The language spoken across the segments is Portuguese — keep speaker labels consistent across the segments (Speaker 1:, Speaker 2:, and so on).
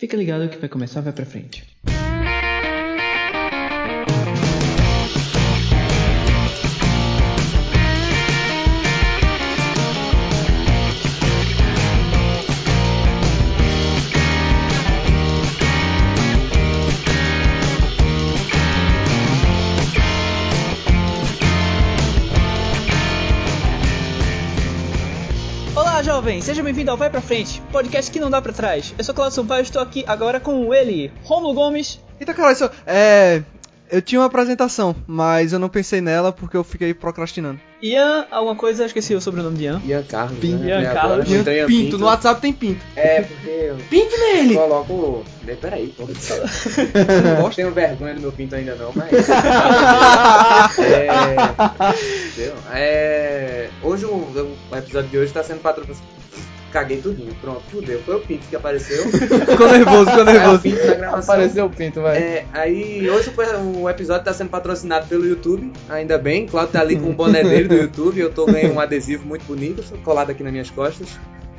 Speaker 1: Fica ligado que vai começar, vai pra frente. Jovem! Seja bem-vindo ao Vai Pra Frente, podcast que não dá pra trás. Eu sou Claudio Sampaio e estou aqui agora com ele, Romulo Gomes.
Speaker 2: Então, cara, isso, é. Eu tinha uma apresentação, mas eu não pensei nela porque eu fiquei procrastinando.
Speaker 1: Ian, alguma coisa, eu esqueci o sobrenome de Ian.
Speaker 3: Ian Carlos.
Speaker 2: Pinto.
Speaker 3: né?
Speaker 1: Ian Carlos.
Speaker 3: agora,
Speaker 2: Ian
Speaker 3: Ian
Speaker 2: Pinto. no WhatsApp tem pinto.
Speaker 3: É, porque eu
Speaker 2: Pinto nele!
Speaker 3: coloco. Peraí, pô. não tenho vergonha do meu pinto ainda não, mas. é. entendeu? É. Hoje o, o episódio de hoje tá sendo patrocinado. Caguei tudinho, pronto, fudeu. Foi o pinto que apareceu.
Speaker 2: ficou nervoso, ficou
Speaker 3: Aí o
Speaker 2: nervoso.
Speaker 3: pinto na gravação.
Speaker 4: Apareceu o pinto, vai.
Speaker 3: É, aí hoje o, o episódio tá sendo patrocinado pelo YouTube, ainda bem. Claudio tá ali com o boné dele do YouTube. Eu tô ganhando um adesivo muito bonito, colado aqui nas minhas costas.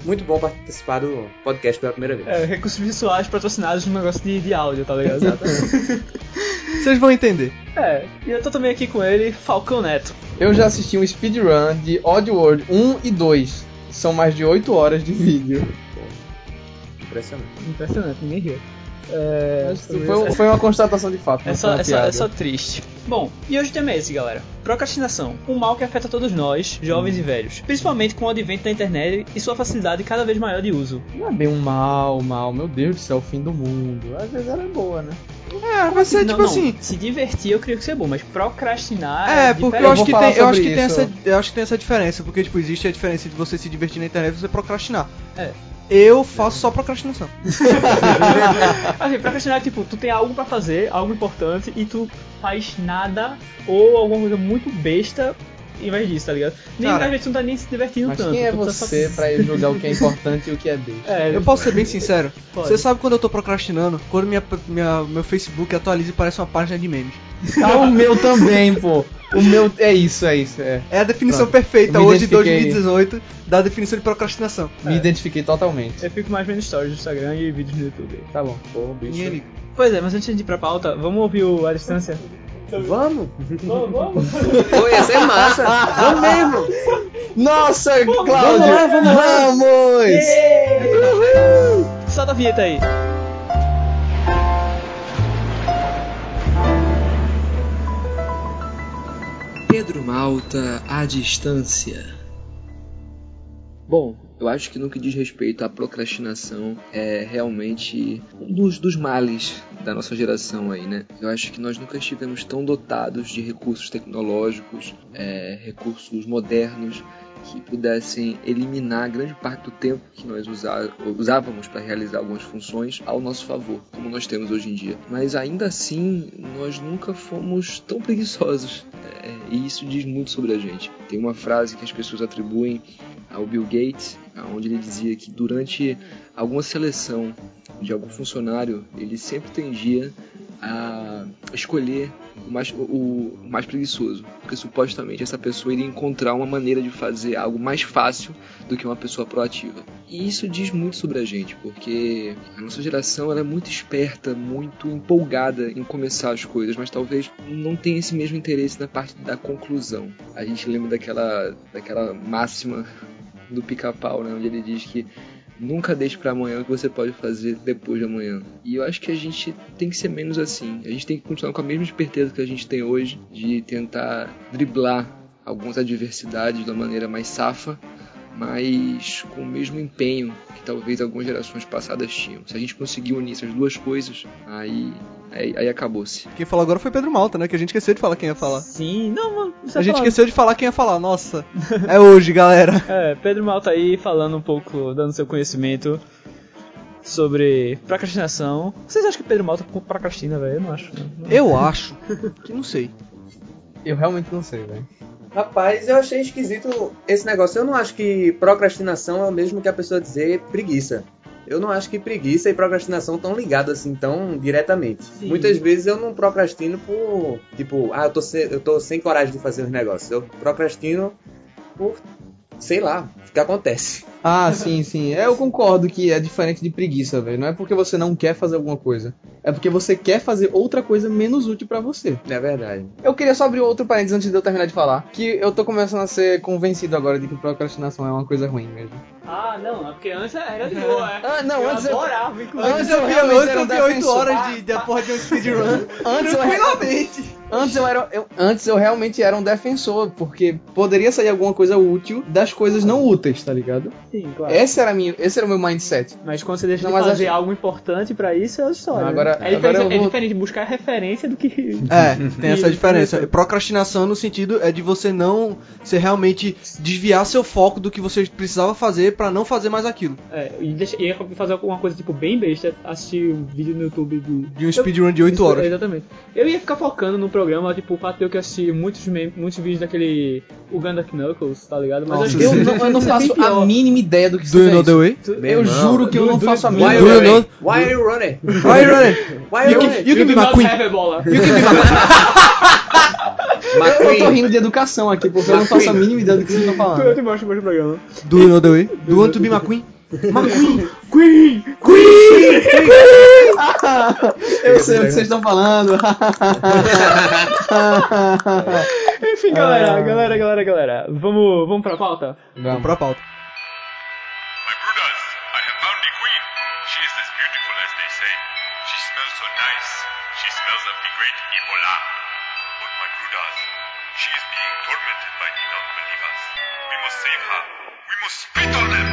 Speaker 3: Muito bom participar do podcast pela primeira vez.
Speaker 1: É, recursos visuais patrocinados no negócio de, de áudio, tá ligado?
Speaker 2: Vocês vão entender.
Speaker 1: é, e eu tô também aqui com ele, Falcão Neto.
Speaker 4: Eu já assisti um speedrun de Oddworld 1 e 2. São mais de 8 horas de vídeo.
Speaker 3: Impressionante.
Speaker 1: Impressionante, ninguém riu. É,
Speaker 4: Mas foi, foi uma constatação de fato.
Speaker 1: É só, é, só, é só triste. Bom, e hoje o tema é esse, galera. Procrastinação. Um mal que afeta todos nós, jovens e velhos. Principalmente com o advento da internet e sua facilidade cada vez maior de uso.
Speaker 4: Não é bem um mal, mal. Meu Deus do céu, o fim do mundo. Às vezes ela é boa, né?
Speaker 2: É, vai ser
Speaker 1: não,
Speaker 2: tipo
Speaker 1: não,
Speaker 2: assim.
Speaker 1: Se divertir eu creio que seja bom, mas procrastinar
Speaker 2: É, porque
Speaker 1: diferente.
Speaker 2: eu acho que tem, eu acho que tem
Speaker 4: isso.
Speaker 2: essa, eu acho que tem essa diferença, porque tipo existe a diferença de você se divertir na internet e você procrastinar.
Speaker 1: É.
Speaker 2: Eu faço só procrastinação.
Speaker 1: Assim, procrastinar é tipo, tu tem algo pra fazer, algo importante, e tu faz nada ou alguma coisa muito besta em vez disso, tá ligado? Nem
Speaker 2: Cara,
Speaker 1: às vezes tu não tá nem se divertindo
Speaker 4: Mas
Speaker 1: tanto.
Speaker 4: quem é
Speaker 1: tu tá só-
Speaker 4: você pra ir julgar o que é importante e o que é besta?
Speaker 1: É,
Speaker 2: Eu posso ser bem sincero.
Speaker 1: Pode.
Speaker 2: Você sabe quando eu tô procrastinando? Quando minha, minha, meu Facebook atualiza e parece uma página de memes.
Speaker 4: Ah, o meu também, pô. O meu é isso, é isso, é.
Speaker 2: É a definição
Speaker 4: Pronto.
Speaker 2: perfeita
Speaker 4: me
Speaker 2: hoje,
Speaker 4: identifiquei.
Speaker 2: 2018, da definição de procrastinação.
Speaker 4: Me identifiquei totalmente.
Speaker 1: Eu fico mais vendo stories do Instagram e vídeos no YouTube.
Speaker 4: Tá bom.
Speaker 3: Pô, bicho.
Speaker 1: Pois é, mas antes de ir pra pauta, vamos ouvir o A Distância?
Speaker 3: Vamos?
Speaker 1: Vamos, vamos.
Speaker 3: Pô, ia ser massa. Vamos mesmo.
Speaker 4: Nossa, Cláudio!
Speaker 3: Vamos lá, vamos lá.
Speaker 4: Vamos!
Speaker 1: Solta a vinheta aí.
Speaker 5: Pedro Malta à distância. Bom, eu acho que no que diz respeito à procrastinação é realmente um dos, dos males da nossa geração aí, né? Eu acho que nós nunca estivemos tão dotados de recursos tecnológicos, é, recursos modernos que pudessem eliminar grande parte do tempo que nós usávamos para realizar algumas funções ao nosso favor, como nós temos hoje em dia. Mas ainda assim, nós nunca fomos tão preguiçosos. É, e isso diz muito sobre a gente. Tem uma frase que as pessoas atribuem ao Bill Gates, onde ele dizia que durante alguma seleção de algum funcionário, ele sempre tendia a escolher o mais, o, o mais preguiçoso, porque supostamente essa pessoa iria encontrar uma maneira de fazer algo mais fácil do que uma pessoa proativa. E isso diz muito sobre a gente, porque a nossa geração é muito esperta, muito empolgada em começar as coisas, mas talvez não tenha esse mesmo interesse na parte da conclusão. A gente lembra daquela, daquela máxima do pica-pau, né, onde ele diz que Nunca deixe para amanhã o que você pode fazer depois de amanhã. E eu acho que a gente tem que ser menos assim. A gente tem que continuar com a mesma esperteza que a gente tem hoje, de tentar driblar algumas adversidades de uma maneira mais safa, mas com o mesmo empenho que talvez algumas gerações passadas tinham. Se a gente conseguir unir essas duas coisas, aí, aí, aí acabou-se.
Speaker 2: Quem falou agora foi Pedro Malta, né? Que a gente esqueceu de falar quem ia falar.
Speaker 1: Sim, não, mano.
Speaker 2: A gente
Speaker 1: falou.
Speaker 2: esqueceu de falar quem ia falar. Nossa, é hoje, galera.
Speaker 1: É, Pedro Mal tá aí falando um pouco, dando seu conhecimento sobre procrastinação. Vocês acham que Pedro Mal tá procrastina, velho? Eu não acho. não.
Speaker 2: Eu acho que não sei.
Speaker 4: Eu realmente não sei, velho.
Speaker 3: Rapaz, eu achei esquisito esse negócio. Eu não acho que procrastinação é o mesmo que a pessoa dizer preguiça. Eu não acho que preguiça e procrastinação estão ligados assim tão diretamente.
Speaker 1: Sim.
Speaker 3: Muitas vezes eu não procrastino por, tipo, ah, eu tô, sem, eu tô sem coragem de fazer os negócios. Eu procrastino por, sei lá, o que acontece.
Speaker 4: Ah, sim, sim. É, eu concordo que é diferente de preguiça, velho. Não é porque você não quer fazer alguma coisa. É porque você quer fazer outra coisa menos útil pra você.
Speaker 3: É verdade.
Speaker 4: Eu queria só abrir outro parênteses antes de eu terminar de falar. Que eu tô começando a ser convencido agora de que procrastinação é uma coisa ruim mesmo.
Speaker 1: Ah, não, é porque antes era de boa, é.
Speaker 4: Ah, não,
Speaker 1: eu
Speaker 4: antes eu-
Speaker 1: adorava, inclusive.
Speaker 4: Antes
Speaker 2: eu
Speaker 4: eu
Speaker 2: vi
Speaker 4: realmente
Speaker 2: hoje
Speaker 4: era
Speaker 2: eu
Speaker 4: um
Speaker 2: vi 8
Speaker 4: defensor.
Speaker 2: horas de, de porra de um speedrun.
Speaker 4: Antes eu,
Speaker 2: Tranquilamente.
Speaker 4: antes, eu era, eu- antes eu realmente era um defensor, porque poderia sair alguma coisa útil das coisas não úteis, tá ligado?
Speaker 1: Sim, claro.
Speaker 4: Esse era, a minha, esse era o meu mindset.
Speaker 1: Mas quando você deixa
Speaker 4: Não,
Speaker 1: de fazer
Speaker 4: acho-
Speaker 1: algo importante pra isso, é outra história.
Speaker 4: Não, agora-
Speaker 1: é,
Speaker 4: agora
Speaker 1: diferente,
Speaker 4: eu
Speaker 1: é
Speaker 4: vou-
Speaker 1: diferente buscar referência do que.
Speaker 2: É, tem essa diferença. Procrastinação no sentido é de você não, você realmente desviar seu foco do que você precisava fazer pra não fazer mais aquilo.
Speaker 1: É, e deixa, ia fazer alguma coisa tipo bem besta, assistir um vídeo no YouTube de.
Speaker 2: De um speedrun de 8
Speaker 1: Isso,
Speaker 2: horas.
Speaker 1: Exatamente. Eu ia ficar focando no programa, tipo, o fato de eu que assistir muitos, muitos vídeos daquele Uganda Knuckles, tá ligado? Mas
Speaker 2: Nossa,
Speaker 1: acho que
Speaker 4: Eu não, eu não
Speaker 1: isso é
Speaker 4: faço a mínima ideia do que
Speaker 2: Do you
Speaker 4: seja
Speaker 2: know the
Speaker 4: isso.
Speaker 2: way?
Speaker 1: Tu-
Speaker 4: Eu
Speaker 3: irmão,
Speaker 4: juro que eu
Speaker 1: do-
Speaker 4: não
Speaker 1: do-
Speaker 4: faço a mínima
Speaker 2: Do
Speaker 3: you
Speaker 2: you
Speaker 3: running?
Speaker 2: know-
Speaker 3: Why are you running?
Speaker 2: Why are you running?
Speaker 3: Why are
Speaker 2: You
Speaker 3: you
Speaker 2: can,
Speaker 3: running?
Speaker 2: you can be
Speaker 1: do
Speaker 2: my
Speaker 1: not
Speaker 2: queen. You can be my
Speaker 4: Eu, eu tô
Speaker 3: McQueen.
Speaker 4: rindo de educação aqui, porque eu não faço a mínima ideia do que vocês estão
Speaker 1: Eu
Speaker 4: falando.
Speaker 1: te mostro, mostro o programa.
Speaker 2: Do you know the way? Do you want to be my queen? My queen.
Speaker 1: Queen!
Speaker 4: Eu sei o que vocês estão falando.
Speaker 1: Enfim, galera, galera, galera, galera. Vamos, vamos pra pauta?
Speaker 2: Vamos pra pauta.
Speaker 6: My brothers, I have found the queen. She is as beautiful as they say. She smells so nice. She smells of the great Ebola. Brothers, she is being tormented by the non-believers. We must save her. We must spit on them.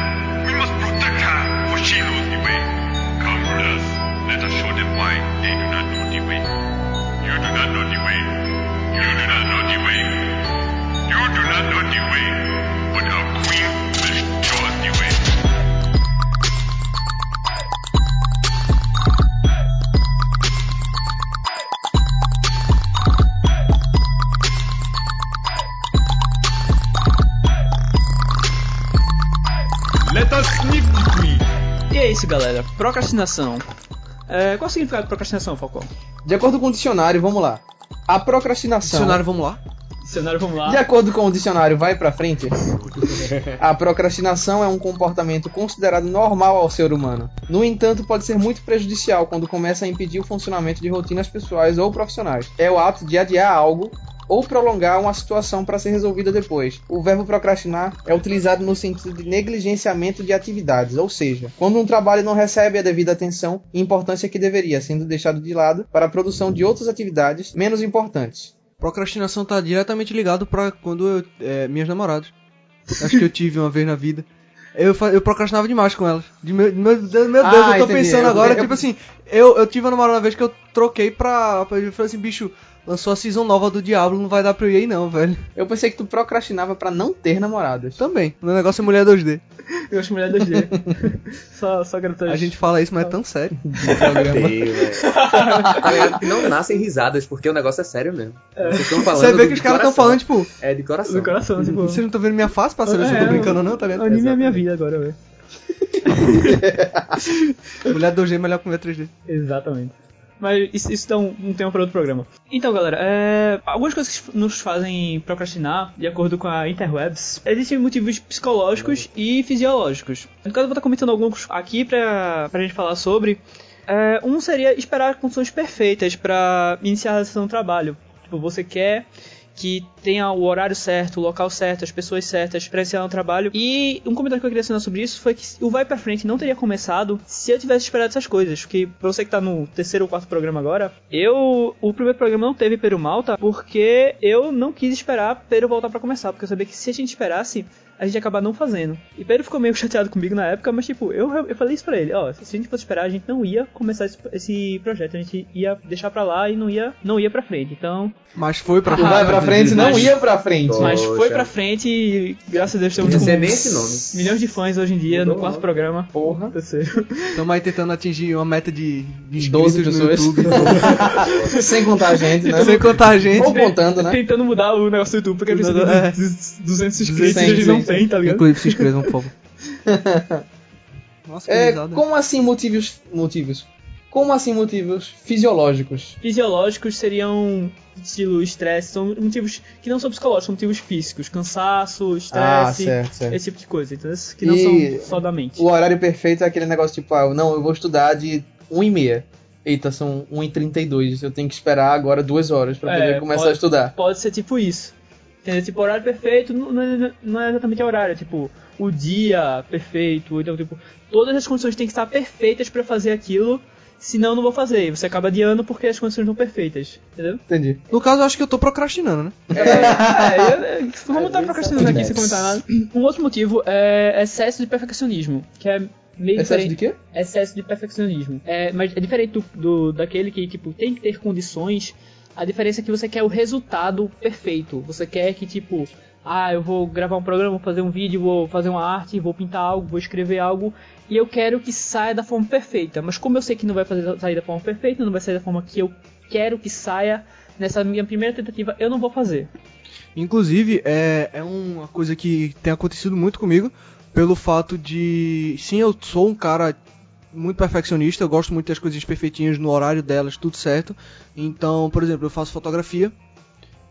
Speaker 1: Procrastinação. É, qual é o significado de procrastinação, Falcão?
Speaker 4: De acordo com o dicionário, vamos lá. A procrastinação.
Speaker 2: Dicionário, vamos lá.
Speaker 1: Dicionário, vamos lá.
Speaker 4: De acordo com o dicionário, vai pra frente. A procrastinação é um comportamento considerado normal ao ser humano. No entanto, pode ser muito prejudicial quando começa a impedir o funcionamento de rotinas pessoais ou profissionais. É o ato de adiar algo ou prolongar uma situação para ser resolvida depois. O verbo procrastinar é utilizado no sentido de negligenciamento de atividades, ou seja, quando um trabalho não recebe a devida atenção e importância que deveria, sendo deixado de lado para a produção de outras atividades menos importantes.
Speaker 2: Procrastinação tá diretamente ligado pra quando eu. É, minhas namoradas. Acho que eu tive uma vez na vida. Eu, eu procrastinava demais com elas. De meu, meu Deus, meu Deus,
Speaker 4: Ah,
Speaker 2: eu tô
Speaker 4: entendi.
Speaker 2: pensando
Speaker 4: Eu-
Speaker 2: agora,
Speaker 4: eu-
Speaker 2: tipo assim, eu, eu tive uma namorada uma vez que eu troquei pra. pra eu falei assim, bicho, lançou a season nova do Diablo, não vai dar pra eu ir aí não, velho.
Speaker 4: Eu pensei que tu procrastinava para não ter namoradas.
Speaker 2: Também. O meu negócio é mulher 2D.
Speaker 1: Eu acho mulher 2D. só, só garotas.
Speaker 2: A gente fala isso, mas é tão sério.
Speaker 3: Tá não nascem risadas, porque o negócio é sério mesmo. Falando.
Speaker 2: Você vê que os caras estão falando, tipo,
Speaker 3: É de coração.
Speaker 1: do coração, tipo.
Speaker 2: vocês não estão vendo minha face pra saber se eu tô
Speaker 1: É,
Speaker 2: brincando ou não, tá vendo?
Speaker 1: Anime é a minha vida agora, velho.
Speaker 2: Mulher 2D é melhor que mulher 3D.
Speaker 1: Exatamente. Mas isso, isso dá um, um tema para outro programa. Então, galera, é, algumas coisas que nos fazem procrastinar, de acordo com a Interwebs, existem motivos psicológicos e fisiológicos. No caso, eu vou estar comentando alguns aqui pra, pra gente falar sobre. É, um seria esperar condições perfeitas para iniciar a sessão do trabalho. Tipo, você quer que tenha o horário certo, o local certo, as pessoas certas para iniciar no trabalho. E um comentário que eu queria assinar sobre isso foi que o Vai Pra Frente não teria começado se eu tivesse esperado essas coisas. Porque pra você que tá no terceiro ou quarto programa agora, eu. O primeiro programa não teve Peru Malta porque eu não quis esperar Peru voltar pra começar. Porque eu sabia que se a gente esperasse, a gente ia acabar não fazendo. E Pedro ficou meio chateado comigo na época, mas tipo, eu, eu falei isso pra ele, ó, se a gente fosse esperar, a gente não ia começar esse, esse projeto, a gente ia deixar pra lá e não ia, não ia pra frente. Então,
Speaker 2: Mas foi pra
Speaker 4: Tu vai pra frente, não ia pra frente.
Speaker 1: Mas
Speaker 3: Poxa.
Speaker 1: foi pra frente e graças a Deus estamos
Speaker 3: Não
Speaker 1: com
Speaker 3: nem esse nome.
Speaker 1: milhões de fãs hoje em dia
Speaker 3: Mudou
Speaker 1: no quarto
Speaker 3: logo.
Speaker 1: programa.
Speaker 4: Porra.
Speaker 2: Estamos
Speaker 1: Terceiro.
Speaker 2: aí tentando atingir uma meta de, de
Speaker 4: 12
Speaker 2: inscritos no
Speaker 4: pessoas.
Speaker 2: YouTube.
Speaker 4: Sem contar a gente, né?
Speaker 2: Sem contar a gente.
Speaker 4: Ou contando, né?
Speaker 1: Tentando mudar o negócio do YouTube, porque precisa de
Speaker 2: É.
Speaker 1: 200 inscritos e a
Speaker 4: 200,
Speaker 1: gente não. Tem, tá ligado?
Speaker 2: Inclusive, se inscrevam, por favor. Nossa, que
Speaker 4: É, como assim motivos? Motivos. Como assim motivos fisiológicos?
Speaker 1: Fisiológicos seriam estilo estresse, são motivos que não são psicológicos, são motivos físicos, cansaço,
Speaker 4: Ah,
Speaker 1: estresse,
Speaker 4: certo.
Speaker 1: esse tipo de coisa, entendeu? Que não
Speaker 4: E-
Speaker 1: são só da mente.
Speaker 4: O horário perfeito é aquele negócio tipo, ah, não, eu vou estudar de 1 e meia. Eita, são 1 e 32 eu tenho que esperar agora duas horas pra
Speaker 1: É,
Speaker 4: poder começar
Speaker 1: pode-
Speaker 4: a estudar.
Speaker 1: Pode ser tipo isso. Entendeu? Tipo, horário perfeito não, não é- não é exatamente horário, é tipo, o dia perfeito, então, tipo, todas as condições têm que estar perfeitas pra fazer aquilo, senão eu não vou fazer. E você acaba adiando porque as condições não perfeitas, entendeu?
Speaker 4: Entendi.
Speaker 2: No caso, eu acho que eu tô procrastinando, né?
Speaker 1: É, eu, eu, vamos estar
Speaker 3: vezes
Speaker 1: procrastinando aqui sem comentar nada. Um outro motivo é excesso de perfeccionismo, que é meio
Speaker 4: Excesso
Speaker 1: diferente.
Speaker 4: de quê?
Speaker 1: excesso de perfeccionismo. É, mas é diferente do, do- daquele que tipo tem que ter condições. A diferença é que você quer o resultado perfeito. Você quer que tipo, ah, eu vou gravar um programa, vou fazer um vídeo, vou fazer uma arte, vou pintar algo, vou escrever algo e eu quero que saia da forma perfeita. Mas como eu sei que não vai fazer, sair da forma perfeita, não vai sair da forma que eu quero que saia nessa minha primeira tentativa, eu não vou fazer.
Speaker 2: Inclusive, é, é uma coisa que tem acontecido muito comigo, pelo fato de. Sim, eu sou um cara muito perfeccionista, eu gosto muito das coisas perfeitinhas no horário delas, tudo certo. Então, por exemplo, eu faço fotografia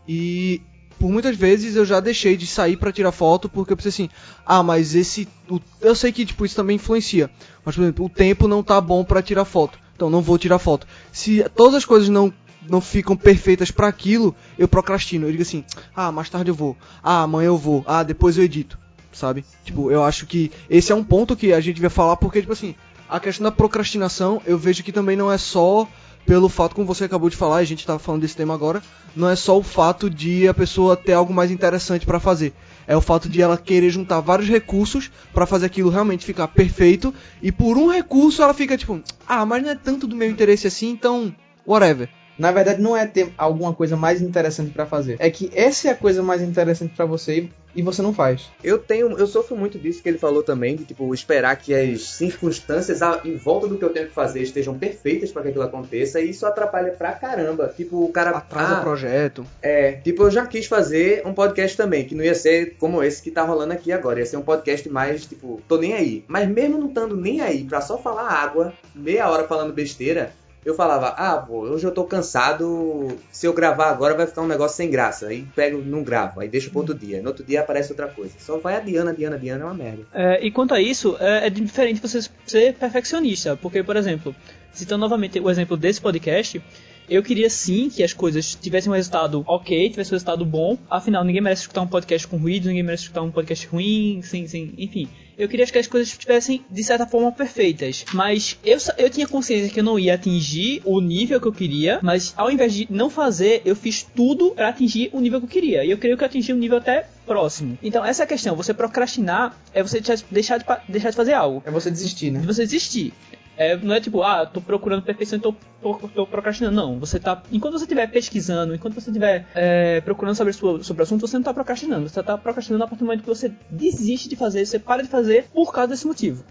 Speaker 2: e por muitas vezes eu já deixei de sair pra tirar foto porque eu pensei assim: ah, mas esse. o- eu sei que tipo, isso também influencia, mas por exemplo, o tempo não tá bom pra tirar foto, então não vou tirar foto. Se todas as coisas não não ficam perfeitas pra aquilo, eu procrastino. Eu digo assim: "Ah, mais tarde eu vou. Ah, amanhã eu vou. Ah, depois eu edito." Sabe? Tipo, eu acho que esse é um ponto que a gente vai falar porque tipo assim, a questão da procrastinação, eu vejo que também não é só pelo fato como você acabou de falar, a gente tava falando desse tema agora, não é só o fato de a pessoa ter algo mais interessante pra fazer. É o fato de ela querer juntar vários recursos pra fazer aquilo realmente ficar perfeito e por um recurso ela fica tipo, ah, mas não é tanto do meu interesse assim, então whatever.
Speaker 4: Na verdade, não é ter alguma coisa mais interessante pra fazer. É que essa é a coisa mais interessante pra você e- você não faz.
Speaker 3: Eu tenho, eu sofro muito disso que ele falou também, de tipo esperar que as circunstâncias em volta do que eu tenho que fazer estejam perfeitas pra que aquilo aconteça, e isso atrapalha pra caramba. Tipo, o cara
Speaker 2: Atrasa
Speaker 3: ah,
Speaker 2: projeto.
Speaker 3: É, tipo, eu já quis fazer um podcast também, que não ia ser como esse que tá rolando aqui agora. Ia ser um podcast mais, tipo, tô nem aí. Mas mesmo não estando nem aí pra só falar água, meia hora falando besteira, eu falava, ah, pô, hoje eu tô cansado, se eu gravar agora vai ficar um negócio sem graça. Aí pego, não gravo, aí deixo pro outro dia. No outro dia aparece outra coisa. Só vai adiando, adiando, adiando, é uma merda.
Speaker 1: É, e quanto a isso, é, é diferente você ser perfeccionista, porque, por exemplo, citando novamente o exemplo desse podcast, eu queria sim que as coisas tivessem um resultado ok, tivessem um resultado bom, afinal, ninguém merece escutar um podcast com ruído, ninguém merece escutar um podcast ruim, sim, sim, enfim. Eu queria que as coisas estivessem, de certa forma, perfeitas. Mas eu, eu tinha consciência que eu não ia atingir o nível que eu queria, mas ao invés de não fazer, eu fiz tudo pra atingir o nível que eu queria. E eu creio que eu atingi um nível até próximo. Então, essa é a questão. Você procrastinar é você deixar- de, deixar de fazer algo.
Speaker 4: É você desistir, né?
Speaker 1: De você desistir. É, não é tipo, ah, tô procurando perfeição e tô, tô, tô procrastinando. Não, você tá. Enquanto você estiver pesquisando, enquanto você estiver é, procurando saber sobre, sobre o assunto, você não tá procrastinando. Você tá procrastinando a partir do momento que você desiste de fazer, você para de fazer por causa desse motivo.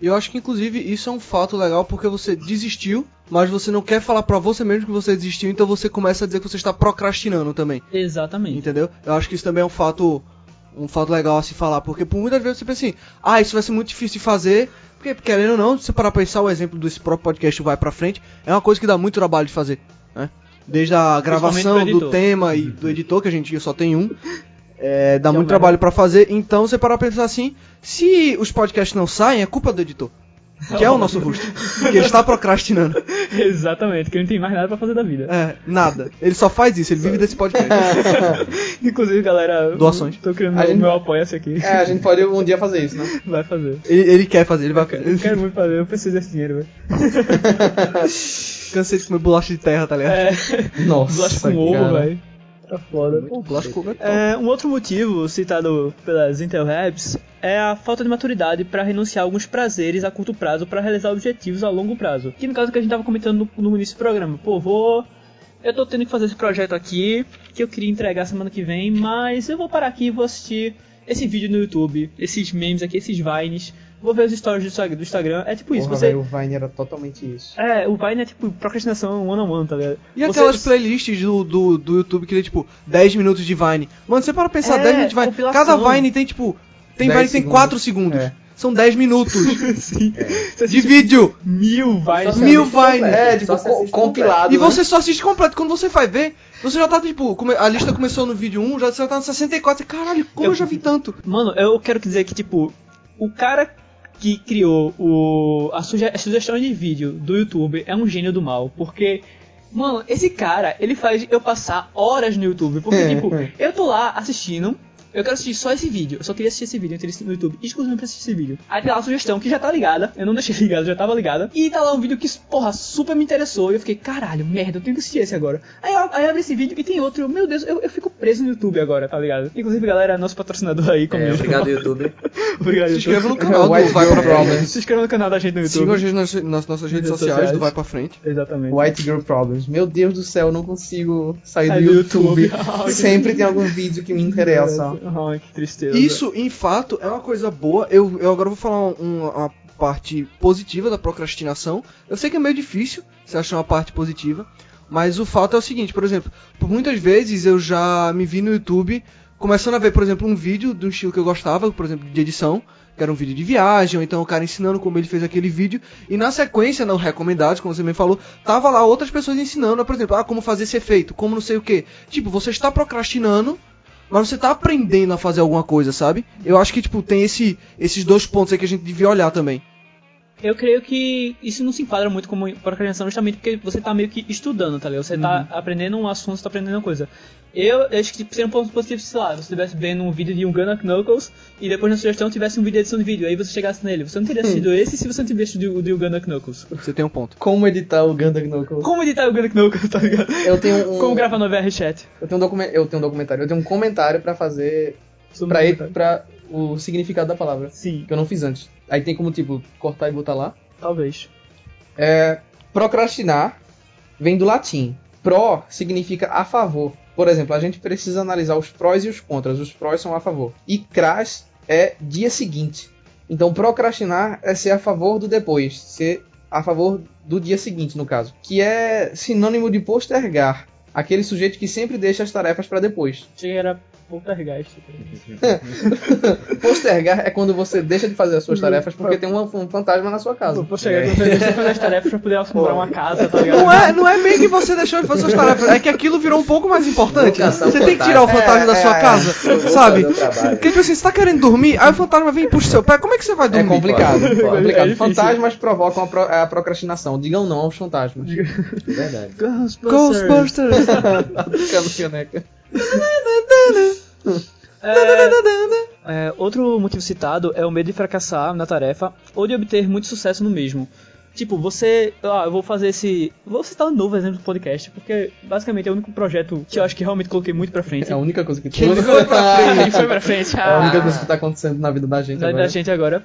Speaker 2: Eu acho que inclusive isso é um fato legal porque você desistiu, mas você não quer falar pra você mesmo que você desistiu, então você começa a dizer que você está procrastinando também.
Speaker 1: Exatamente.
Speaker 2: Entendeu? Eu acho que isso também é um fato um fato legal a se falar, porque por muitas vezes você pensa assim, ah, isso vai ser muito difícil de fazer, porque querendo ou não, se você parar pra pensar o exemplo desse próprio podcast vai pra frente, é uma coisa que dá muito trabalho de fazer, né? Desde a gravação do tema e do editor, que a gente só tem um, é, dá
Speaker 1: Que é
Speaker 2: muito
Speaker 1: o
Speaker 2: trabalho pra fazer, então você parar pra pensar assim, se os podcasts não saem, é culpa do editor. Que é o nosso host. que ele está procrastinando.
Speaker 1: Exatamente, que ele não tem mais nada pra fazer da vida.
Speaker 2: É, nada. Ele só faz isso, ele vive desse podcast.
Speaker 1: Inclusive, galera,
Speaker 2: Doações.
Speaker 1: tô criando
Speaker 4: A
Speaker 1: meu,
Speaker 4: gente-
Speaker 1: meu apoia-se aqui.
Speaker 4: É, a gente pode um dia fazer isso, né?
Speaker 1: Vai fazer.
Speaker 2: Ele, ele quer fazer, ele vai
Speaker 1: Eu quero muito fazer, eu preciso desse dinheiro, velho.
Speaker 2: Cansei de comer bolacha de terra, tá ligado?
Speaker 1: É,
Speaker 4: Nossa,
Speaker 1: bolacha com ovo,
Speaker 4: cara.
Speaker 1: velho. Tá foda.
Speaker 2: Ovo é.
Speaker 1: É, um outro motivo citado pelas Intel Labs é a falta de maturidade para renunciar a alguns prazeres a curto prazo para realizar objetivos a longo prazo. Que no caso que a gente tava comentando no, no início do programa. Pô, vou. Eu tô tendo que fazer esse projeto aqui, que eu queria entregar semana que vem, mas eu vou parar aqui e vou assistir esse vídeo no YouTube, esses memes aqui, esses vines. Vou ver os stories do Insta- do Instagram. É tipo isso,
Speaker 4: Porra,
Speaker 1: você.
Speaker 4: velho, o Vine era totalmente isso.
Speaker 1: É, o Vine é tipo procrastinação one on one, tá ligado?
Speaker 2: E
Speaker 1: Você-
Speaker 2: aquelas playlists do, do, do YouTube que tem, tipo, 10 minutos de Vine. Mano, você para pensar,
Speaker 1: É,
Speaker 2: 10 minutos de Vine.
Speaker 1: compilação.
Speaker 2: Cada Vine tem, tipo. Tem
Speaker 4: 10
Speaker 2: Vine que tem
Speaker 4: segundos.
Speaker 2: 4 segundos.
Speaker 4: É.
Speaker 2: são 10 minutos
Speaker 1: Sim.
Speaker 3: É.
Speaker 2: De vídeo.
Speaker 1: mil
Speaker 3: se
Speaker 2: Mil
Speaker 3: assiste
Speaker 2: Vine.
Speaker 3: completo,
Speaker 4: É, tipo, co- compilado.
Speaker 2: E
Speaker 4: né?
Speaker 2: você só assiste completo. Quando você vai ver, você já tá, tipo, come- a lista começou no vídeo 1, já você tá no 64. E, Caralho, como eu,
Speaker 1: Eu-
Speaker 2: já vi tanto?
Speaker 1: Mano, eu quero dizer que, tipo, o cara que criou o, a, suge a sugestão de vídeo do YouTube é um gênio do mal, porque. Mano, esse cara, ele faz eu passar horas no YouTube. Porque, tipo, eu tô lá assistindo. Eu quero assistir só esse vídeo. Eu só queria assistir esse vídeo. Eu entrei no YouTube exclusivamente pra assistir esse vídeo. Aí tem lá a sugestão que já tá ligada. Eu não deixei ligada, já tava ligada. E tá lá um vídeo que, porra, super me interessou. E eu fiquei, caralho, merda, eu tenho que assistir esse agora. Aí, eu- aí abre esse vídeo e tem outro. Meu Deus, eu, eu fico preso no YouTube agora, tá ligado? Inclusive, galera, nosso patrocinador aí
Speaker 3: É,
Speaker 1: comigo.
Speaker 3: obrigado, YouTube.
Speaker 1: Obrigado,
Speaker 2: Se inscreva no canal do
Speaker 4: White
Speaker 2: Vai
Speaker 4: Girl
Speaker 2: Pra.
Speaker 4: Problems.
Speaker 1: Se inscreva no canal da gente no YouTube.
Speaker 2: Sigam a gente nas, nas nossas redes
Speaker 1: Redes
Speaker 2: sociais,
Speaker 1: sociais.
Speaker 2: do Vai Pra Frente.
Speaker 1: Exatamente.
Speaker 4: White Girl Problems. Meu Deus do céu, eu não consigo sair do YouTube.
Speaker 1: YouTube.
Speaker 4: Sempre tem algum vídeo que me interessa.
Speaker 1: Ai, que tristeza.
Speaker 2: Isso, em fato, é uma coisa boa. Eu, eu agora vou falar um- uma parte positiva da procrastinação. Eu sei que é meio difícil você achar uma parte positiva, mas o fato é o seguinte, por exemplo, por muitas vezes eu já me vi no YouTube começando a ver, por exemplo, um vídeo do estilo que eu gostava, por exemplo, de edição, que era um vídeo de viagem, ou então o cara ensinando como ele fez aquele vídeo, e na sequência, não recomendados, como você me falou, tava lá outras pessoas ensinando, por exemplo, ah, como fazer esse efeito, como não sei o que. Tipo, você está procrastinando, mas você tá aprendendo a fazer alguma coisa, sabe? Eu acho que, tipo, tem esse, esses dois pontos aí que a gente devia olhar também.
Speaker 1: Eu creio que isso não se enquadra muito como procrastinação justamente porque você tá meio que estudando, tá ligado? Você tá aprendendo um assunto, você tá aprendendo uma coisa. Eu acho que seria um ponto positivo, sei lá, você estivesse vendo um vídeo de um Gunna Knuckles e depois na sugestão tivesse um vídeo de edição de vídeo, aí você chegasse nele. Você não teria assistido esse se você não tivesse assistido o de Gunna Knuckles.
Speaker 2: Você tem um ponto.
Speaker 4: Como editar o Gundam Knuckles?
Speaker 1: Como editar o Gunna Knuckles, tá ligado?
Speaker 4: Eu tenho um.
Speaker 1: Como gravar no VRChat.
Speaker 4: Eu tenho um, eu tenho um documentário, eu tenho um comentário pra fazer
Speaker 1: Sobre
Speaker 4: pra,
Speaker 1: documentário.
Speaker 4: pra o significado da palavra.
Speaker 1: Sim,
Speaker 4: Que eu não fiz antes. Aí tem como, tipo, cortar e botar lá.
Speaker 1: talvez.
Speaker 4: É, procrastinar vem do latim. Pro significa a favor. Por exemplo, a gente precisa analisar os prós e os contras. Os prós são a favor. E cras é dia seguinte. Então, procrastinar é ser a favor do depois. Ser a favor do dia seguinte, no caso. Que é sinônimo de postergar. Aquele sujeito que sempre deixa as tarefas para depois.
Speaker 1: Cheguei poltergeist.
Speaker 4: Postergar é quando você deixa de fazer as suas tarefas porque tem um, um fantasma na sua casa.
Speaker 1: Vou chegar quando você deixa de fazer as tarefas pra poder assombrar uma casa, tá ligado?
Speaker 2: Não é, não é meio que você deixou de fazer suas tarefas, é que aquilo virou um pouco mais importante. Você tem que tirar o fantasma da
Speaker 4: É,
Speaker 2: sua
Speaker 4: é,
Speaker 2: casa,
Speaker 3: Eu vou
Speaker 2: sabe? Porque, tipo assim, você tá querendo dormir, aí o fantasma vem e puxa seu pé, como é que você vai
Speaker 4: É
Speaker 2: dormir?
Speaker 4: complicado. É
Speaker 3: pode.
Speaker 4: complicado.
Speaker 1: É difícil.
Speaker 4: Fantasmas provocam a, pro- a procrastinação. Digam não aos fantasmas.
Speaker 3: Verdade.
Speaker 2: Ghostbusters!
Speaker 4: Ficando caneca.
Speaker 1: É, outro motivo citado é o medo de fracassar na tarefa ou de obter muito sucesso no mesmo. Tipo, você. Ah, eu vou fazer esse. Vou citar um novo exemplo do podcast, porque basicamente é o único projeto que eu acho que realmente coloquei muito pra frente.
Speaker 4: É a única coisa que
Speaker 1: Que foi pra frente, foi pra frente.
Speaker 4: É a única
Speaker 1: Ah,
Speaker 4: coisa que tá acontecendo na vida da gente
Speaker 1: da,
Speaker 4: agora.
Speaker 1: da gente agora.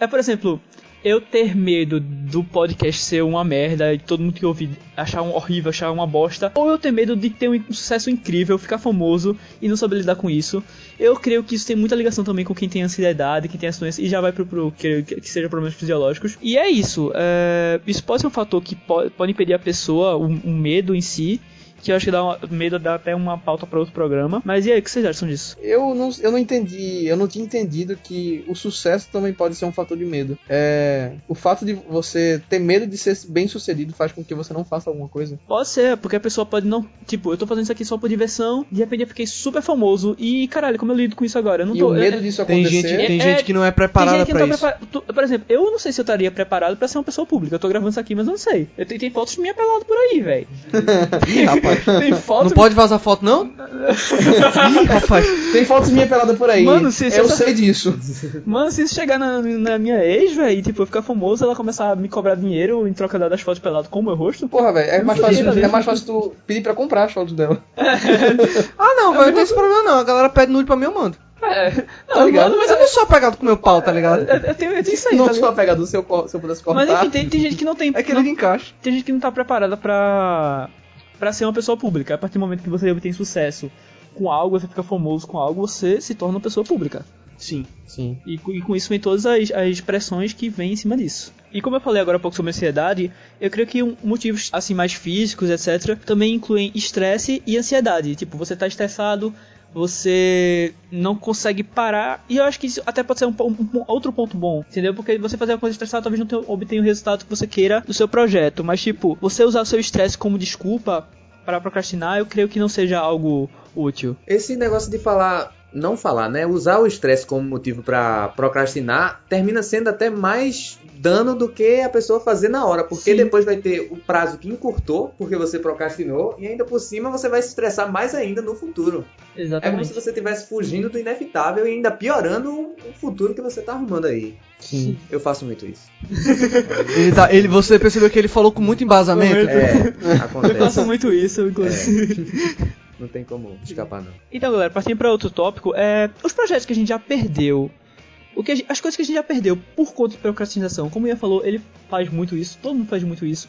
Speaker 1: É, por exemplo, eu ter medo do podcast ser uma merda e todo mundo que ouvir achar um horrível, achar uma bosta, ou eu ter medo de ter um sucesso incrível, ficar famoso e não saber lidar com isso. Eu creio que isso tem muita ligação também com quem tem ansiedade, quem tem as doenças, e já vai pro, pro que, que seja problemas fisiológicos. E é isso. é, isso pode ser um fator que pode, pode impedir a pessoa, o um, medo em si. Que eu acho que dá uma- medo dá até uma pauta para outro programa. Mas e aí, o que vocês acham disso?
Speaker 4: Eu não, eu não entendi, eu não tinha entendido que o sucesso também pode ser um fator de medo. É, o fato de você ter medo de ser bem sucedido faz com que você não faça alguma coisa.
Speaker 1: Pode ser, porque a pessoa pode não. Tipo, eu tô fazendo isso aqui só por diversão, de repente eu fiquei super famoso. E caralho, como eu lido com isso agora? Eu não
Speaker 4: E
Speaker 1: tô.
Speaker 4: o medo
Speaker 1: é-
Speaker 4: disso
Speaker 2: Tem
Speaker 4: acontecer.
Speaker 2: gente, tem
Speaker 1: É-
Speaker 2: gente que não é
Speaker 1: Tem
Speaker 2: preparada
Speaker 1: gente que
Speaker 2: pra
Speaker 1: não tá
Speaker 2: isso.
Speaker 1: preparado. Tu- Por exemplo, eu não sei se eu estaria preparado pra ser uma pessoa pública. Eu tô gravando isso aqui, mas eu não sei. Eu tenho, tem fotos minha pelado por aí, velho.
Speaker 2: Rapaz.
Speaker 1: tem fotos.
Speaker 2: Não pode vazar foto, não? Ih, rapaz.
Speaker 4: Tem fotos minha pelada por aí.
Speaker 1: Mano, se- se
Speaker 4: eu
Speaker 1: essa-
Speaker 4: sei disso.
Speaker 1: Mano, se isso chegar na, na minha ex, velho, e tipo, eu ficar famoso, ela começar a me cobrar dinheiro em troca das fotos pelado com o meu rosto.
Speaker 4: Porra, velho, é, mais
Speaker 1: Não
Speaker 4: fácil- é mais fácil tu pedir pra comprar as fotos dela.
Speaker 2: Ah, não, velho, não tem esse problema não. A galera pede nude pra mim, eu mando.
Speaker 1: É.
Speaker 4: Tá ligado?
Speaker 1: mano, mas
Speaker 2: eu não sou apegado com meu pau, tá ligado?
Speaker 1: eu, eu tenho, eu tenho isso aí,
Speaker 4: Não
Speaker 1: tá
Speaker 4: sou
Speaker 1: ligado?
Speaker 4: apegador se eu, se eu pudesse cortar.
Speaker 1: Mas enfim, tem, tem gente que não tem.
Speaker 2: É aquele de encaixe.
Speaker 1: tem gente que não tá preparada pra, pra ser uma pessoa pública. A partir do momento que você obtém sucesso com algo, você fica famoso com algo, você se torna uma pessoa pública.
Speaker 2: Sim.
Speaker 4: Sim.
Speaker 1: E, e com isso vem todas as, as pressões que vêm em cima disso. E como eu falei agora há pouco sobre ansiedade, eu creio que um, motivos assim mais físicos, etc, também incluem estresse e ansiedade. Tipo, você tá estressado, você não consegue parar. E eu acho que isso até pode ser um, um- um outro ponto bom, entendeu? Porque você fazer uma coisa estressada talvez não tenha, obtenha o resultado que você queira do seu projeto. Mas, tipo, você usar o seu estresse como desculpa para procrastinar, eu creio que não seja algo útil.
Speaker 3: Esse negócio de falar, não falar, né? Usar o estresse como motivo pra procrastinar termina sendo até mais dano do que a pessoa fazer na hora, porque
Speaker 1: Sim.
Speaker 3: depois vai ter o prazo que encurtou porque você procrastinou e ainda por cima você vai se estressar mais ainda no futuro. É como
Speaker 1: Exatamente.
Speaker 3: se você estivesse fugindo do inevitável e ainda piorando o futuro que você tá arrumando aí.
Speaker 4: Sim.
Speaker 3: Eu faço muito isso.
Speaker 2: Ele tá, ele, você percebeu que ele falou com muito embasamento?
Speaker 3: É,
Speaker 1: Eu faço
Speaker 3: acontece.
Speaker 1: muito isso, inclusive.
Speaker 3: Não tem como escapar não.
Speaker 1: Então, galera, partindo para outro tópico, é os projetos que a gente já perdeu. O que gente- as coisas que a gente já perdeu por conta de procrastinação. Como o Ian falou, ele faz muito isso, todo mundo faz muito isso.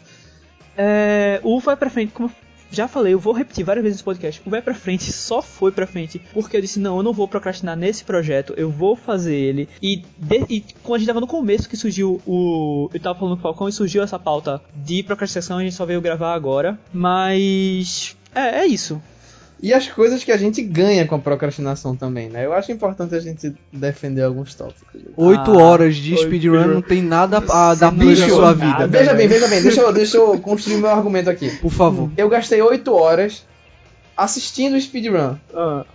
Speaker 1: É, o vai pra frente, como já falei, eu vou repetir várias vezes nesse podcast. O vai pra frente só foi pra frente porque eu disse: não, eu não vou procrastinar nesse projeto, eu vou fazer ele. E, de- e quando a gente tava no começo que surgiu o. Eu tava falando com o Falcão e surgiu essa pauta de procrastinação, a gente só veio gravar agora. Mas. É, é isso.
Speaker 4: E as coisas que a gente ganha com a procrastinação também, né? Eu acho importante a gente defender alguns tópicos.
Speaker 2: Oito
Speaker 1: Ah,
Speaker 2: horas de
Speaker 1: oito
Speaker 2: speedrun não tem nada a dar
Speaker 1: jogou
Speaker 2: sua
Speaker 1: nada.
Speaker 2: vida.
Speaker 4: veja bem, veja bem, deixa eu, deixa eu construir meu argumento aqui.
Speaker 2: Por favor.
Speaker 4: Eu gastei 8 horas assistindo speedrun.
Speaker 1: Ah,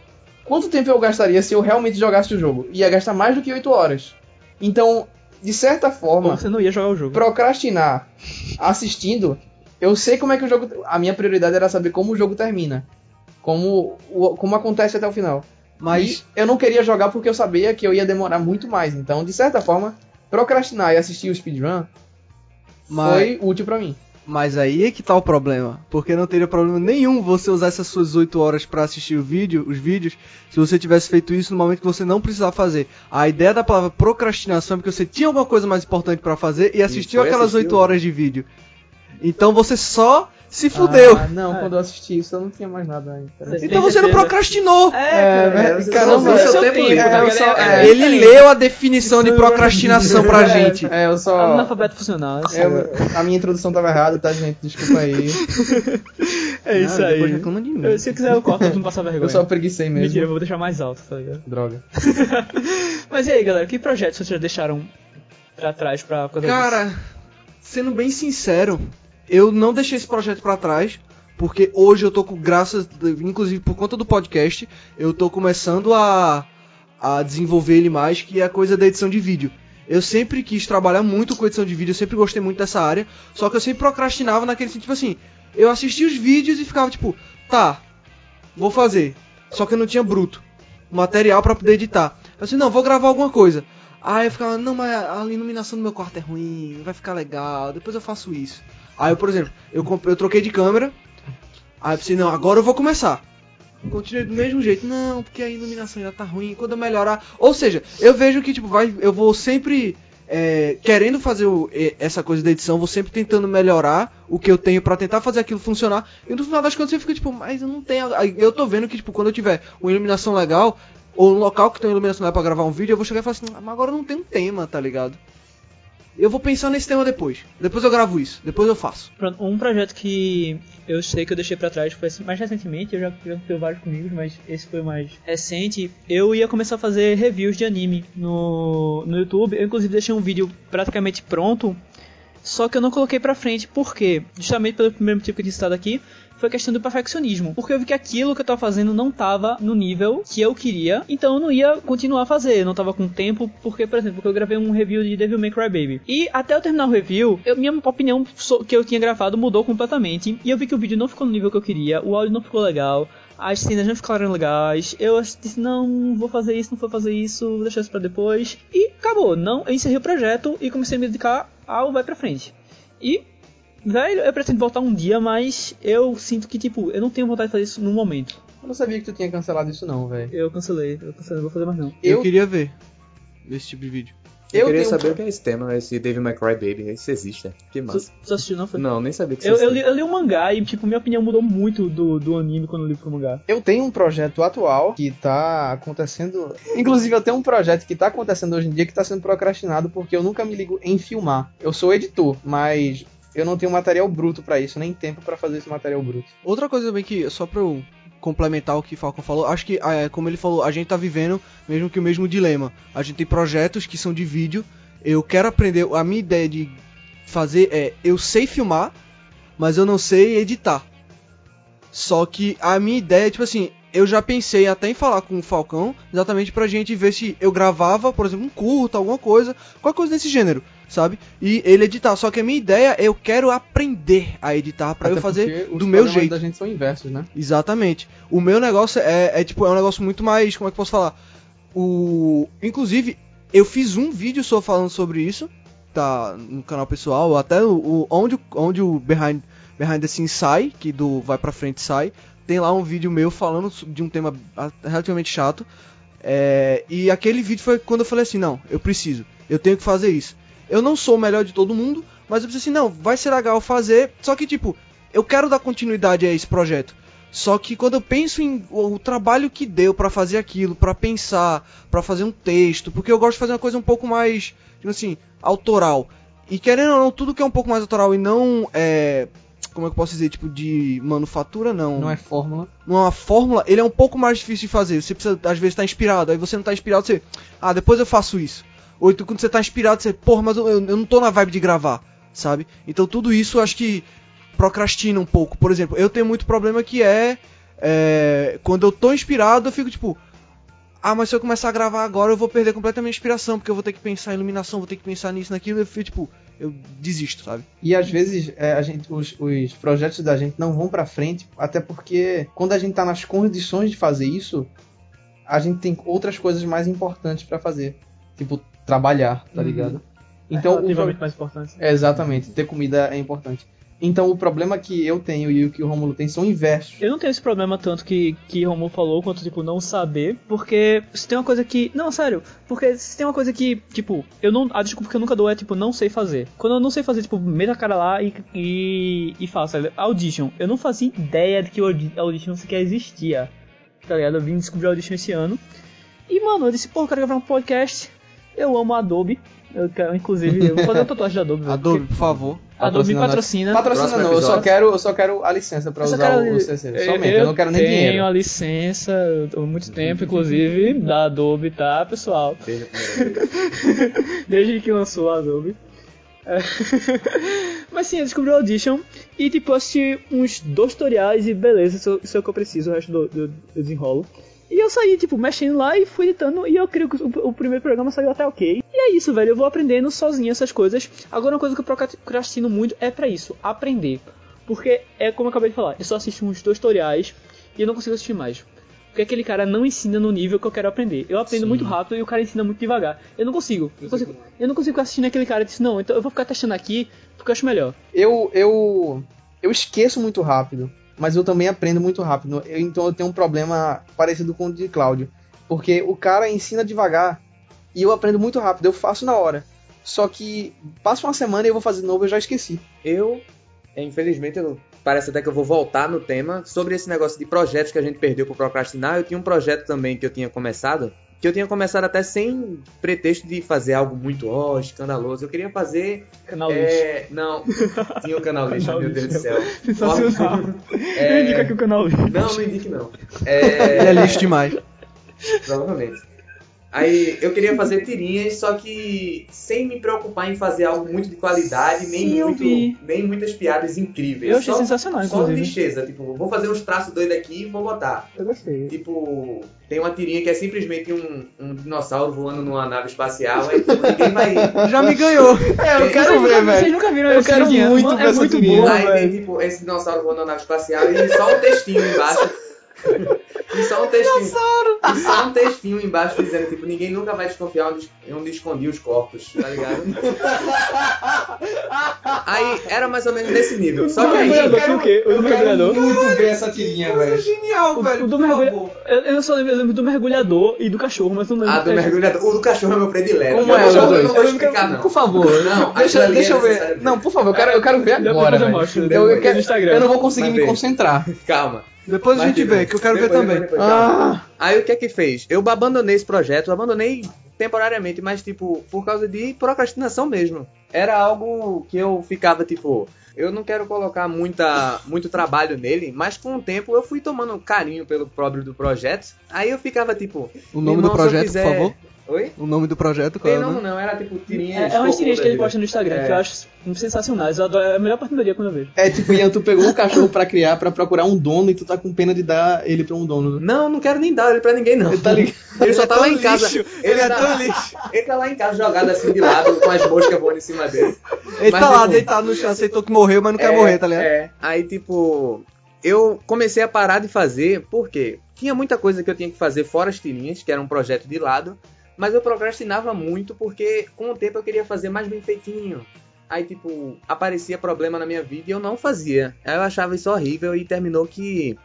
Speaker 4: Quanto tempo eu gastaria se eu realmente jogasse o jogo? Ia gastar mais do que 8 horas. Então, de certa forma,
Speaker 1: você não ia jogar o jogo.
Speaker 4: procrastinar assistindo, eu sei como é que o jogo. A minha prioridade era saber como o jogo termina. Como, como acontece até o final.
Speaker 2: Mas
Speaker 4: E eu não queria jogar porque eu sabia que eu ia demorar muito mais. Então, de certa forma, procrastinar e assistir o speedrun
Speaker 2: Mas-
Speaker 4: foi útil pra mim.
Speaker 2: Mas aí é que tá o problema. Porque não teria problema nenhum você usar essas suas 8 horas pra assistir o vídeo, os vídeos, se você tivesse feito isso no momento que você não precisava fazer. A ideia da palavra procrastinação é porque você tinha alguma coisa mais importante pra fazer e assistiu aquelas
Speaker 3: assistir
Speaker 2: 8
Speaker 3: o-
Speaker 2: horas de vídeo. Então você só se fudeu.
Speaker 4: Ah, não,
Speaker 1: É.
Speaker 4: quando eu assisti isso, eu não tinha mais nada.
Speaker 1: Você
Speaker 2: então você não procrastinou.
Speaker 1: É, cara.
Speaker 4: É,
Speaker 3: você
Speaker 4: caramba,
Speaker 3: seu
Speaker 1: seu
Speaker 3: tempo
Speaker 4: só-
Speaker 1: É,
Speaker 4: é,
Speaker 2: Ele leu a definição de procrastinação pra gente.
Speaker 4: É, eu só.
Speaker 1: Analfabeto funcional. é
Speaker 4: eu- a minha introdução tava errada, tá, gente? Desculpa aí.
Speaker 1: É isso
Speaker 2: Ah,
Speaker 1: aí.
Speaker 2: Reclama de mim.
Speaker 1: Eu- Se eu quiser, eu corto pra não passar vergonha.
Speaker 4: Eu só preguicei mesmo.
Speaker 1: Mentira, eu vou deixar mais alto, tá ligado?
Speaker 4: Droga.
Speaker 1: Mas e aí, galera, que projetos vocês já deixaram pra trás pra?
Speaker 2: Cara, sendo bem sincero, eu não deixei esse projeto pra trás, porque hoje eu tô com graças, inclusive por conta do podcast, eu tô começando a, a desenvolver ele mais, que é a coisa da edição de vídeo. Eu sempre quis trabalhar muito com edição de vídeo, eu sempre gostei muito dessa área, só que eu sempre procrastinava naquele sentido, tipo assim, eu assistia os vídeos e ficava tipo, tá, vou fazer. Só que eu não tinha bruto, material pra poder editar. Eu assim, não, vou gravar alguma coisa. Aí eu ficava, não, mas a iluminação do meu quarto é ruim, vai ficar legal, depois eu faço isso. Aí eu, por exemplo, eu, comprei, eu troquei de câmera, aí eu pensei, não, agora eu vou começar. Continuei do mesmo jeito, não, porque a iluminação ainda tá ruim, quando eu melhorar. Ou seja, eu vejo que, tipo, vai, eu vou sempre é, querendo fazer o- essa coisa da edição, vou sempre tentando melhorar o que eu tenho pra tentar fazer aquilo funcionar. E no final das contas eu fico tipo, mas eu não tenho. Eu tô vendo que, tipo, quando eu tiver uma iluminação legal, ou um local que tem iluminação legal pra gravar um vídeo, eu vou chegar e falar assim, "Ah, mas agora não tem um tema, tá ligado? Eu vou pensar nesse tema depois. Depois eu gravo isso, depois eu faço.
Speaker 1: Pronto, um projeto que eu sei que eu deixei pra trás foi assim, mais recentemente, eu já, fiz vários comigo, mas esse foi mais recente. Eu ia começar a fazer reviews de anime no, no YouTube. Eu inclusive deixei um vídeo praticamente pronto, só que eu não coloquei pra frente, por quê? Justamente pelo primeiro motivo que eu tinha citado aqui, foi a questão do perfeccionismo. Porque eu vi que aquilo que eu tava fazendo não tava no nível que eu queria, então eu não ia continuar a fazer. Eu não tava com tempo, porque, por exemplo, porque eu gravei um review de Devil May Cry Baby. E até eu terminar o review, eu- minha opinião que eu tinha gravado mudou completamente. E eu vi que o vídeo não ficou no nível que eu queria, o áudio não ficou legal. As cenas não ficaram legais. Eu disse, não, vou fazer isso, não vou fazer isso, vou deixar isso pra depois. E acabou. Não, eu encerrei o projeto e comecei a me dedicar ao vai pra frente. E Velho, eu pretendo voltar um dia, mas eu sinto que, tipo, eu não tenho vontade de fazer isso no momento.
Speaker 4: Eu não sabia que tu tinha cancelado isso, não, velho.
Speaker 1: Eu cancelei, eu cancelei, não vou fazer mais não.
Speaker 2: Eu,
Speaker 4: Eu-
Speaker 2: queria ver esse tipo de vídeo.
Speaker 3: Eu,
Speaker 4: Eu
Speaker 3: queria
Speaker 4: tenho-
Speaker 3: saber o que é esse tema, esse May Cry Baby. Isso existe, né? Que massa.
Speaker 1: tu assistiu, não foi?
Speaker 3: Não, nem sabia que
Speaker 1: Eu, eu, li,
Speaker 3: existia.
Speaker 1: eu li o mangá e, tipo, minha opinião mudou muito do, do anime quando eu li pro mangá.
Speaker 4: Eu tenho um projeto atual que tá acontecendo. Inclusive, eu tenho um projeto que tá acontecendo hoje em dia que tá sendo procrastinado porque eu nunca me ligo em filmar. Eu sou editor, mas eu não tenho material bruto pra isso, nem tempo pra fazer esse material bruto.
Speaker 2: Outra coisa também que, só pra eu complementar o que Falcon falou, acho que, é, como ele falou, a gente tá vivendo mesmo que o mesmo dilema. A gente tem projetos que são de vídeo, eu quero aprender, a minha ideia de fazer é, eu sei filmar, mas eu não sei editar. Só que a minha ideia, tipo assim, eu já pensei até em falar com o Falcão, exatamente pra gente ver se eu gravava, por exemplo, um curto, alguma coisa, qualquer coisa desse gênero, sabe? E ele editar. Só que a minha ideia, eu quero aprender a editar pra
Speaker 4: Até
Speaker 2: eu fazer do meu jeito.
Speaker 4: da gente são inversos, né?
Speaker 2: Exatamente. O meu negócio é, é tipo, é um negócio muito mais, como é que eu posso falar? O, inclusive, eu fiz um vídeo só falando sobre isso, tá no canal pessoal, até o, o- onde, onde o Behind, Behind the Scenes sai, que do Vai Pra Frente sai, tem lá um vídeo meu falando de um tema relativamente chato, é, e aquele vídeo foi quando eu falei assim, não, eu preciso, eu tenho que fazer isso. Eu não sou o melhor de todo mundo, mas eu pensei assim, não, vai ser legal fazer, só que tipo, eu quero dar continuidade a esse projeto. Só que quando eu penso em o, o trabalho que deu pra fazer aquilo, pra pensar, pra fazer um texto, porque eu gosto de fazer uma coisa um pouco mais, tipo assim, autoral. E querendo ou não, tudo que é um pouco mais autoral e não é, como é que eu posso dizer, tipo de manufatura não.
Speaker 4: Não é fórmula.
Speaker 2: Não é uma fórmula, ele é um pouco mais difícil de fazer. Você precisa às vezes estar inspirado, aí você não tá inspirado, você, ah, depois eu faço isso. Ou então quando você tá inspirado, você, porra, mas eu, eu não tô na vibe de gravar, sabe? Então tudo isso eu acho que procrastina um pouco. Por exemplo, eu tenho muito problema que é, é, quando eu tô inspirado, eu fico tipo, ah, mas se eu começar a gravar agora, eu vou perder completamente a inspiração, porque eu vou ter que pensar em iluminação, vou ter que pensar nisso, naquilo, eu fico tipo, eu desisto, sabe?
Speaker 4: E às vezes é, a gente, os, os projetos da gente não vão pra frente, até porque quando a gente tá nas condições de fazer isso, a gente tem outras coisas mais importantes pra fazer. Tipo, trabalhar, tá
Speaker 1: Uhum.
Speaker 4: ligado? Então, o,
Speaker 1: relativamente mais importante.
Speaker 4: é, exatamente, ter comida é importante. Então, o problema que eu tenho e o que o Romulo tem são inversos.
Speaker 1: Eu não tenho esse problema tanto que, que Romulo falou, quanto, tipo, não saber, porque se tem uma coisa que... Não, sério, porque se tem uma coisa que, tipo, eu não... A desculpa que eu nunca dou é, tipo, não sei fazer. Quando eu não sei fazer, tipo, meto a cara lá e, e, e faço. Audition. Eu não fazia ideia de que o Audi- Audition sequer existia, tá ligado? Eu vim descobrir Audition esse ano. E, mano, eu disse, pô, eu quero gravar um podcast. Eu amo Adobe. Eu quero, inclusive, eu vou fazer uma tatuagem da Adobe.
Speaker 2: Adobe,
Speaker 1: porque
Speaker 2: por favor.
Speaker 1: Adobe me patrocina.
Speaker 4: Patrocina
Speaker 3: Próximo
Speaker 4: não, eu só quero, eu só quero a licença pra
Speaker 1: Eu
Speaker 4: usar
Speaker 1: quero-
Speaker 4: o CC. Somente, eu, não quero nem
Speaker 1: tenho
Speaker 4: dinheiro.
Speaker 1: a licença há muito tempo, inclusive, da Adobe, tá, pessoal?
Speaker 3: Desde
Speaker 1: que lançou a Adobe. Mas sim, eu descobri o Audition e tipo, eu assisti uns dois tutoriais e beleza, isso, isso é o que eu preciso, o resto do, do- eu desenrolo. E eu saí, tipo, mexendo lá e fui editando e eu creio que o, o primeiro programa saiu até ok. E é isso, velho, eu vou aprendendo sozinho essas coisas. Agora uma coisa que eu procrastino muito é pra isso, aprender. Porque é como eu acabei de falar, eu só assisti uns tutoriais e eu não consigo assistir mais. Porque aquele cara não ensina no nível que eu quero aprender. Eu aprendo muito rápido e o cara ensina muito devagar. Eu não consigo. Eu, consigo, eu não consigo assistindo aquele cara e disse, não, então eu vou ficar testando aqui porque eu acho melhor.
Speaker 4: Eu, eu, eu esqueço muito rápido, mas eu também aprendo muito rápido. Eu- então eu tenho um problema parecido com o de Cláudio. Porque o cara ensina devagar e eu aprendo muito rápido, eu faço na hora. Só que passa uma semana e eu vou fazer de novo e eu já esqueci.
Speaker 3: Eu, é, infelizmente, eu, parece até que eu vou voltar no tema sobre esse negócio de projetos que a gente perdeu por procrastinar. Eu tinha um projeto também que eu tinha começado, que eu tinha começado até sem pretexto de fazer algo muito ó, escandaloso. Eu queria fazer.
Speaker 1: Canal
Speaker 3: é, não, tinha o canal lixo,
Speaker 1: Canal
Speaker 3: meu Deus do
Speaker 1: lixo.
Speaker 3: céu.
Speaker 1: Sensacional.
Speaker 3: É,
Speaker 1: Eu indico aqui o canal lixo.
Speaker 3: Não, não indique não.
Speaker 2: Ele é lixo demais.
Speaker 3: Provavelmente. Aí eu queria fazer tirinhas, só que sem me preocupar em fazer algo muito de qualidade, nem,
Speaker 1: Sim,
Speaker 3: muito, nem muitas piadas incríveis.
Speaker 1: Eu achei
Speaker 3: só,
Speaker 1: sensacional,
Speaker 3: Só
Speaker 1: inclusive.
Speaker 3: lixeza, tipo, vou fazer uns traços doidos aqui e vou botar.
Speaker 1: Eu gostei.
Speaker 3: Tipo, tem uma tirinha que é simplesmente um, um dinossauro voando numa nave espacial, aí tipo, ninguém vai.
Speaker 2: Já me ganhou.
Speaker 4: É, eu quero ver,
Speaker 1: nunca- Vocês
Speaker 4: velho.
Speaker 1: nunca viram
Speaker 4: Eu quero
Speaker 1: tirinha?
Speaker 4: muito
Speaker 1: É muito boa,
Speaker 3: Aí tem
Speaker 1: velho.
Speaker 3: tipo esse dinossauro voando na nave espacial e só um textinho embaixo. E só um textinho. E só um textinho embaixo dizendo, tipo, ninguém nunca vai desconfiar onde, onde escondi os corpos, tá ligado? Aí era mais ou menos nesse nível. Só que aí.
Speaker 1: mergulhador tinha o quê? O do mergulhador?
Speaker 4: muito ver essa tirinha, velho.
Speaker 2: Genial,
Speaker 1: O, o do mergulhador. Eu, eu só lembro, eu lembro do mergulhador e do cachorro, mas não lembro.
Speaker 3: Ah, do mergulhador. O do cachorro é meu predileto.
Speaker 4: Como
Speaker 3: Eu
Speaker 4: é?
Speaker 3: Eu não vou explicar, não.
Speaker 4: Por favor,
Speaker 3: Não,
Speaker 4: deixa,
Speaker 3: ali
Speaker 4: deixa
Speaker 3: é
Speaker 4: eu ver. Não, por favor, eu quero, eu quero ver agora.
Speaker 1: eu
Speaker 4: velho. Eu, eu quero- eu não vou conseguir me concentrar.
Speaker 3: Calma.
Speaker 2: Depois a
Speaker 3: Mas
Speaker 2: gente
Speaker 3: depois-
Speaker 2: vê, que eu quero ver
Speaker 3: depois,
Speaker 2: também.
Speaker 3: depois.
Speaker 4: Ah,
Speaker 3: Aí o que é que fez? Eu abandonei esse projeto, abandonei temporariamente, mas tipo, por causa de procrastinação mesmo. era algo que eu ficava tipo, eu não quero colocar muita, muito trabalho nele, mas com o tempo eu fui tomando carinho pelo próprio do projeto. Aí eu ficava tipo,
Speaker 2: O nome
Speaker 3: irmão,
Speaker 2: do projeto,
Speaker 3: fizer-
Speaker 2: por favor.
Speaker 3: Oi?
Speaker 2: O nome do projeto, qual
Speaker 3: Tem
Speaker 2: é o
Speaker 3: nome não, era tipo tirinhas.
Speaker 1: É, é umas tirinhas que ele posta no Instagram,
Speaker 3: É.
Speaker 1: que eu acho sensacionais. Eu adoro, é a melhor parte do dia quando eu vejo.
Speaker 4: É tipo, Ian, tu pegou um cachorro pra criar, pra procurar um dono e tu tá com pena de dar ele pra um dono. né?
Speaker 3: Não, não quero nem dar ele pra ninguém, não.
Speaker 4: Ele tá ligado?
Speaker 3: Ele só tá
Speaker 2: tão
Speaker 3: lá em casa.
Speaker 2: lixo, ele é
Speaker 3: tá,
Speaker 2: tão lixo.
Speaker 3: Ele tá lá em casa jogado assim de lado, com as moscas voando em cima dele.
Speaker 2: Ele
Speaker 3: Mas,
Speaker 2: tá lá
Speaker 3: tipo,
Speaker 2: deitado no chão, aceitou que morreu, mas não quer
Speaker 3: É,
Speaker 2: morrer, tá ligado?
Speaker 3: É. Aí, tipo, eu comecei a parar de fazer, porque tinha muita coisa que eu tinha que fazer fora as tirinhas, que era um projeto de lado, mas eu procrastinava muito porque com o tempo eu queria fazer mais bem feitinho. Aí, tipo, aparecia problema na minha vida e eu não fazia. Aí eu achava isso horrível e terminou que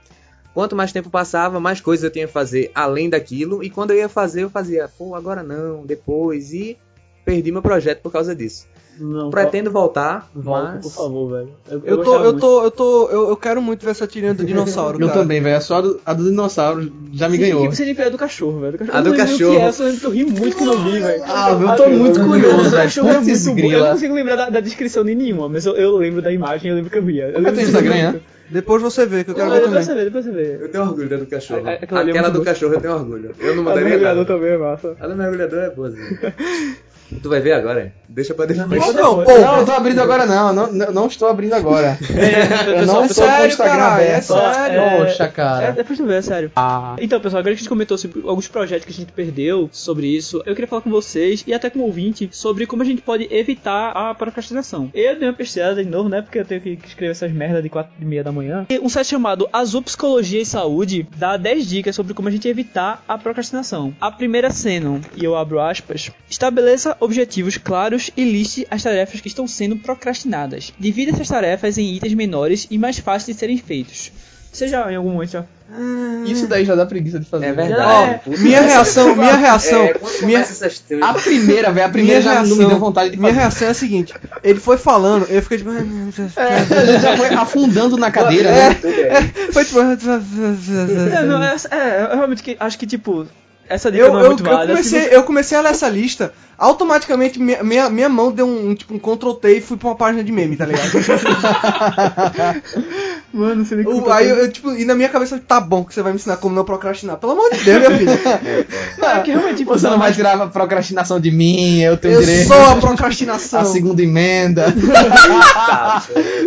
Speaker 3: quanto mais tempo passava, mais coisas eu tinha que fazer além daquilo. E quando eu ia fazer, eu fazia, pô, agora não, depois. E perdi meu projeto por causa disso.
Speaker 1: Não,
Speaker 3: Pretendo voltar,
Speaker 1: volta,
Speaker 3: mas...
Speaker 1: por favor, velho. Eu,
Speaker 2: Eu tô,
Speaker 1: gostava
Speaker 2: eu tô, eu tô, eu, eu quero muito ver essa tirinha do dinossauro,
Speaker 4: Eu também, velho. Só a do, a do dinossauro já me
Speaker 1: Sim,
Speaker 4: ganhou.
Speaker 1: E você nem é do cachorro, velho. Do cachorro,
Speaker 3: A
Speaker 1: eu
Speaker 3: do cachorro.
Speaker 1: Que é, eu que eu ri muito quando eu vi, velho.
Speaker 4: Ah, eu tô muito curioso,
Speaker 1: do
Speaker 4: velho.
Speaker 1: cachorro é muito bom. Eu não consigo lembrar da, da descrição de nenhuma, mas eu, eu lembro da imagem, eu lembro que eu ria. Eu
Speaker 4: Qual é teu Instagram.
Speaker 2: Depois você vê, que eu quero ver
Speaker 1: Depois
Speaker 2: também.
Speaker 1: você vê, depois você vê.
Speaker 3: Eu tenho orgulho da do cachorro.
Speaker 1: É, é, aquela é
Speaker 3: do cachorro eu tenho orgulho. Eu não
Speaker 1: A do mergulhador
Speaker 3: nada.
Speaker 1: também é massa.
Speaker 3: A do mergulhador é boa, Tu vai ver agora, hein? Deixa pra depois.
Speaker 2: Não,
Speaker 1: Não,
Speaker 2: pô,
Speaker 4: Não, eu tô abrindo agora não. Não, não, não estou abrindo agora. Eu não
Speaker 2: é
Speaker 4: tô com o
Speaker 2: sério,
Speaker 4: Instagram
Speaker 2: caralho, é
Speaker 4: aberto.
Speaker 2: sério.
Speaker 4: Poxa,
Speaker 1: É,
Speaker 4: cara.
Speaker 1: depois tu vê, é sério.
Speaker 4: Ah.
Speaker 1: Então, pessoal, agora que a gente comentou sobre alguns projetos que a gente perdeu sobre isso, eu queria falar com vocês e até com o ouvinte sobre como a gente pode evitar a procrastinação. Eu dei uma pesquisada de novo, né? Porque eu tenho que escrever essas merdas de 4 e meia da manhã. E um site chamado Azul Psicologia e Saúde dá 10 dicas sobre como a gente evitar a procrastinação. A primeira cena, e eu abro aspas, estabeleça objetivos claros e liste as tarefas que estão sendo procrastinadas. Divida essas tarefas em itens menores e mais fáceis de serem feitos. Você já em algum momento já
Speaker 4: Isso daí já dá preguiça de fazer.
Speaker 3: É verdade.
Speaker 1: É.
Speaker 3: Puta,
Speaker 2: Minha reação, minha reação,
Speaker 3: É,
Speaker 2: minha,
Speaker 4: A primeira, velho. A primeira
Speaker 2: minha
Speaker 4: já
Speaker 2: reação,
Speaker 4: não me deu vontade de
Speaker 2: minha
Speaker 4: fazer.
Speaker 2: reação é a seguinte, ele foi falando, eu fiquei tipo...
Speaker 4: É, já foi afundando na cadeira,
Speaker 2: É.
Speaker 4: né?
Speaker 3: Aí.
Speaker 2: Foi tipo...
Speaker 1: É, não, é, é, eu realmente acho que, tipo, essa dica
Speaker 2: Eu,
Speaker 1: não é
Speaker 2: eu,
Speaker 1: muito
Speaker 2: eu
Speaker 1: válida.
Speaker 2: comecei,
Speaker 1: Se
Speaker 2: eu comecei a ler essa lista, automaticamente minha, minha, minha mão deu um, tipo, um Ctrl T e fui pra uma página de meme, tá ligado?
Speaker 1: você- Mano, não sei nem
Speaker 2: O- aí eu, eu, tipo, e na minha cabeça, tá bom que você vai me ensinar como não procrastinar. Pelo amor de Deus, minha filha.
Speaker 1: É que realmente, tipo,
Speaker 4: Você não vai tirar a procrastinação de mim, eu tenho
Speaker 2: Eu
Speaker 4: direito.
Speaker 2: sou a procrastinação.
Speaker 4: A segunda emenda.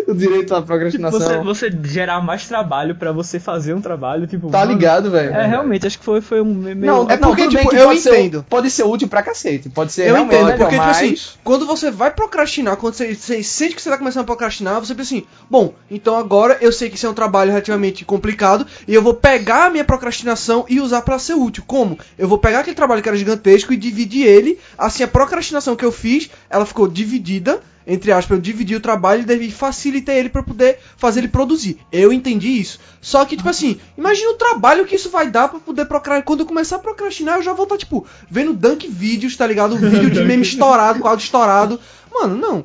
Speaker 4: O direito à
Speaker 1: tipo,
Speaker 4: procrastinação.
Speaker 1: você, você gerar mais trabalho pra você fazer um trabalho, tipo.
Speaker 4: Tá
Speaker 1: mano,
Speaker 4: ligado, velho?
Speaker 1: É, realmente, acho que foi, foi um meio.
Speaker 4: Não,
Speaker 2: É porque,
Speaker 4: tudo bem
Speaker 2: tipo,
Speaker 4: que
Speaker 2: eu entendo.
Speaker 4: Ser, pode ser útil pra cacete. Pode ser
Speaker 2: Eu
Speaker 4: realmente
Speaker 2: entendo,
Speaker 4: melhor,
Speaker 2: porque, tipo
Speaker 4: mas...
Speaker 2: assim, quando você vai procrastinar, quando você, você sente que você tá começando a procrastinar, você pensa assim, bom, então agora eu sei que isso é um trabalho relativamente complicado, e eu vou pegar a minha procrastinação e usar pra ser útil. Como? Eu vou pegar aquele trabalho que era gigantesco e dividir ele, assim, a procrastinação que eu fiz, ela ficou dividida, entre aspas, eu dividi o trabalho e facilitei ele pra poder fazer ele produzir. Eu entendi isso. Só que, tipo assim, imagina o trabalho que isso vai dar pra poder procrastinar. Quando eu começar a procrastinar, eu já vou estar, tipo, vendo dunk vídeos, tá ligado? Um vídeo de meme estourado, com áudio estourado. Mano, não.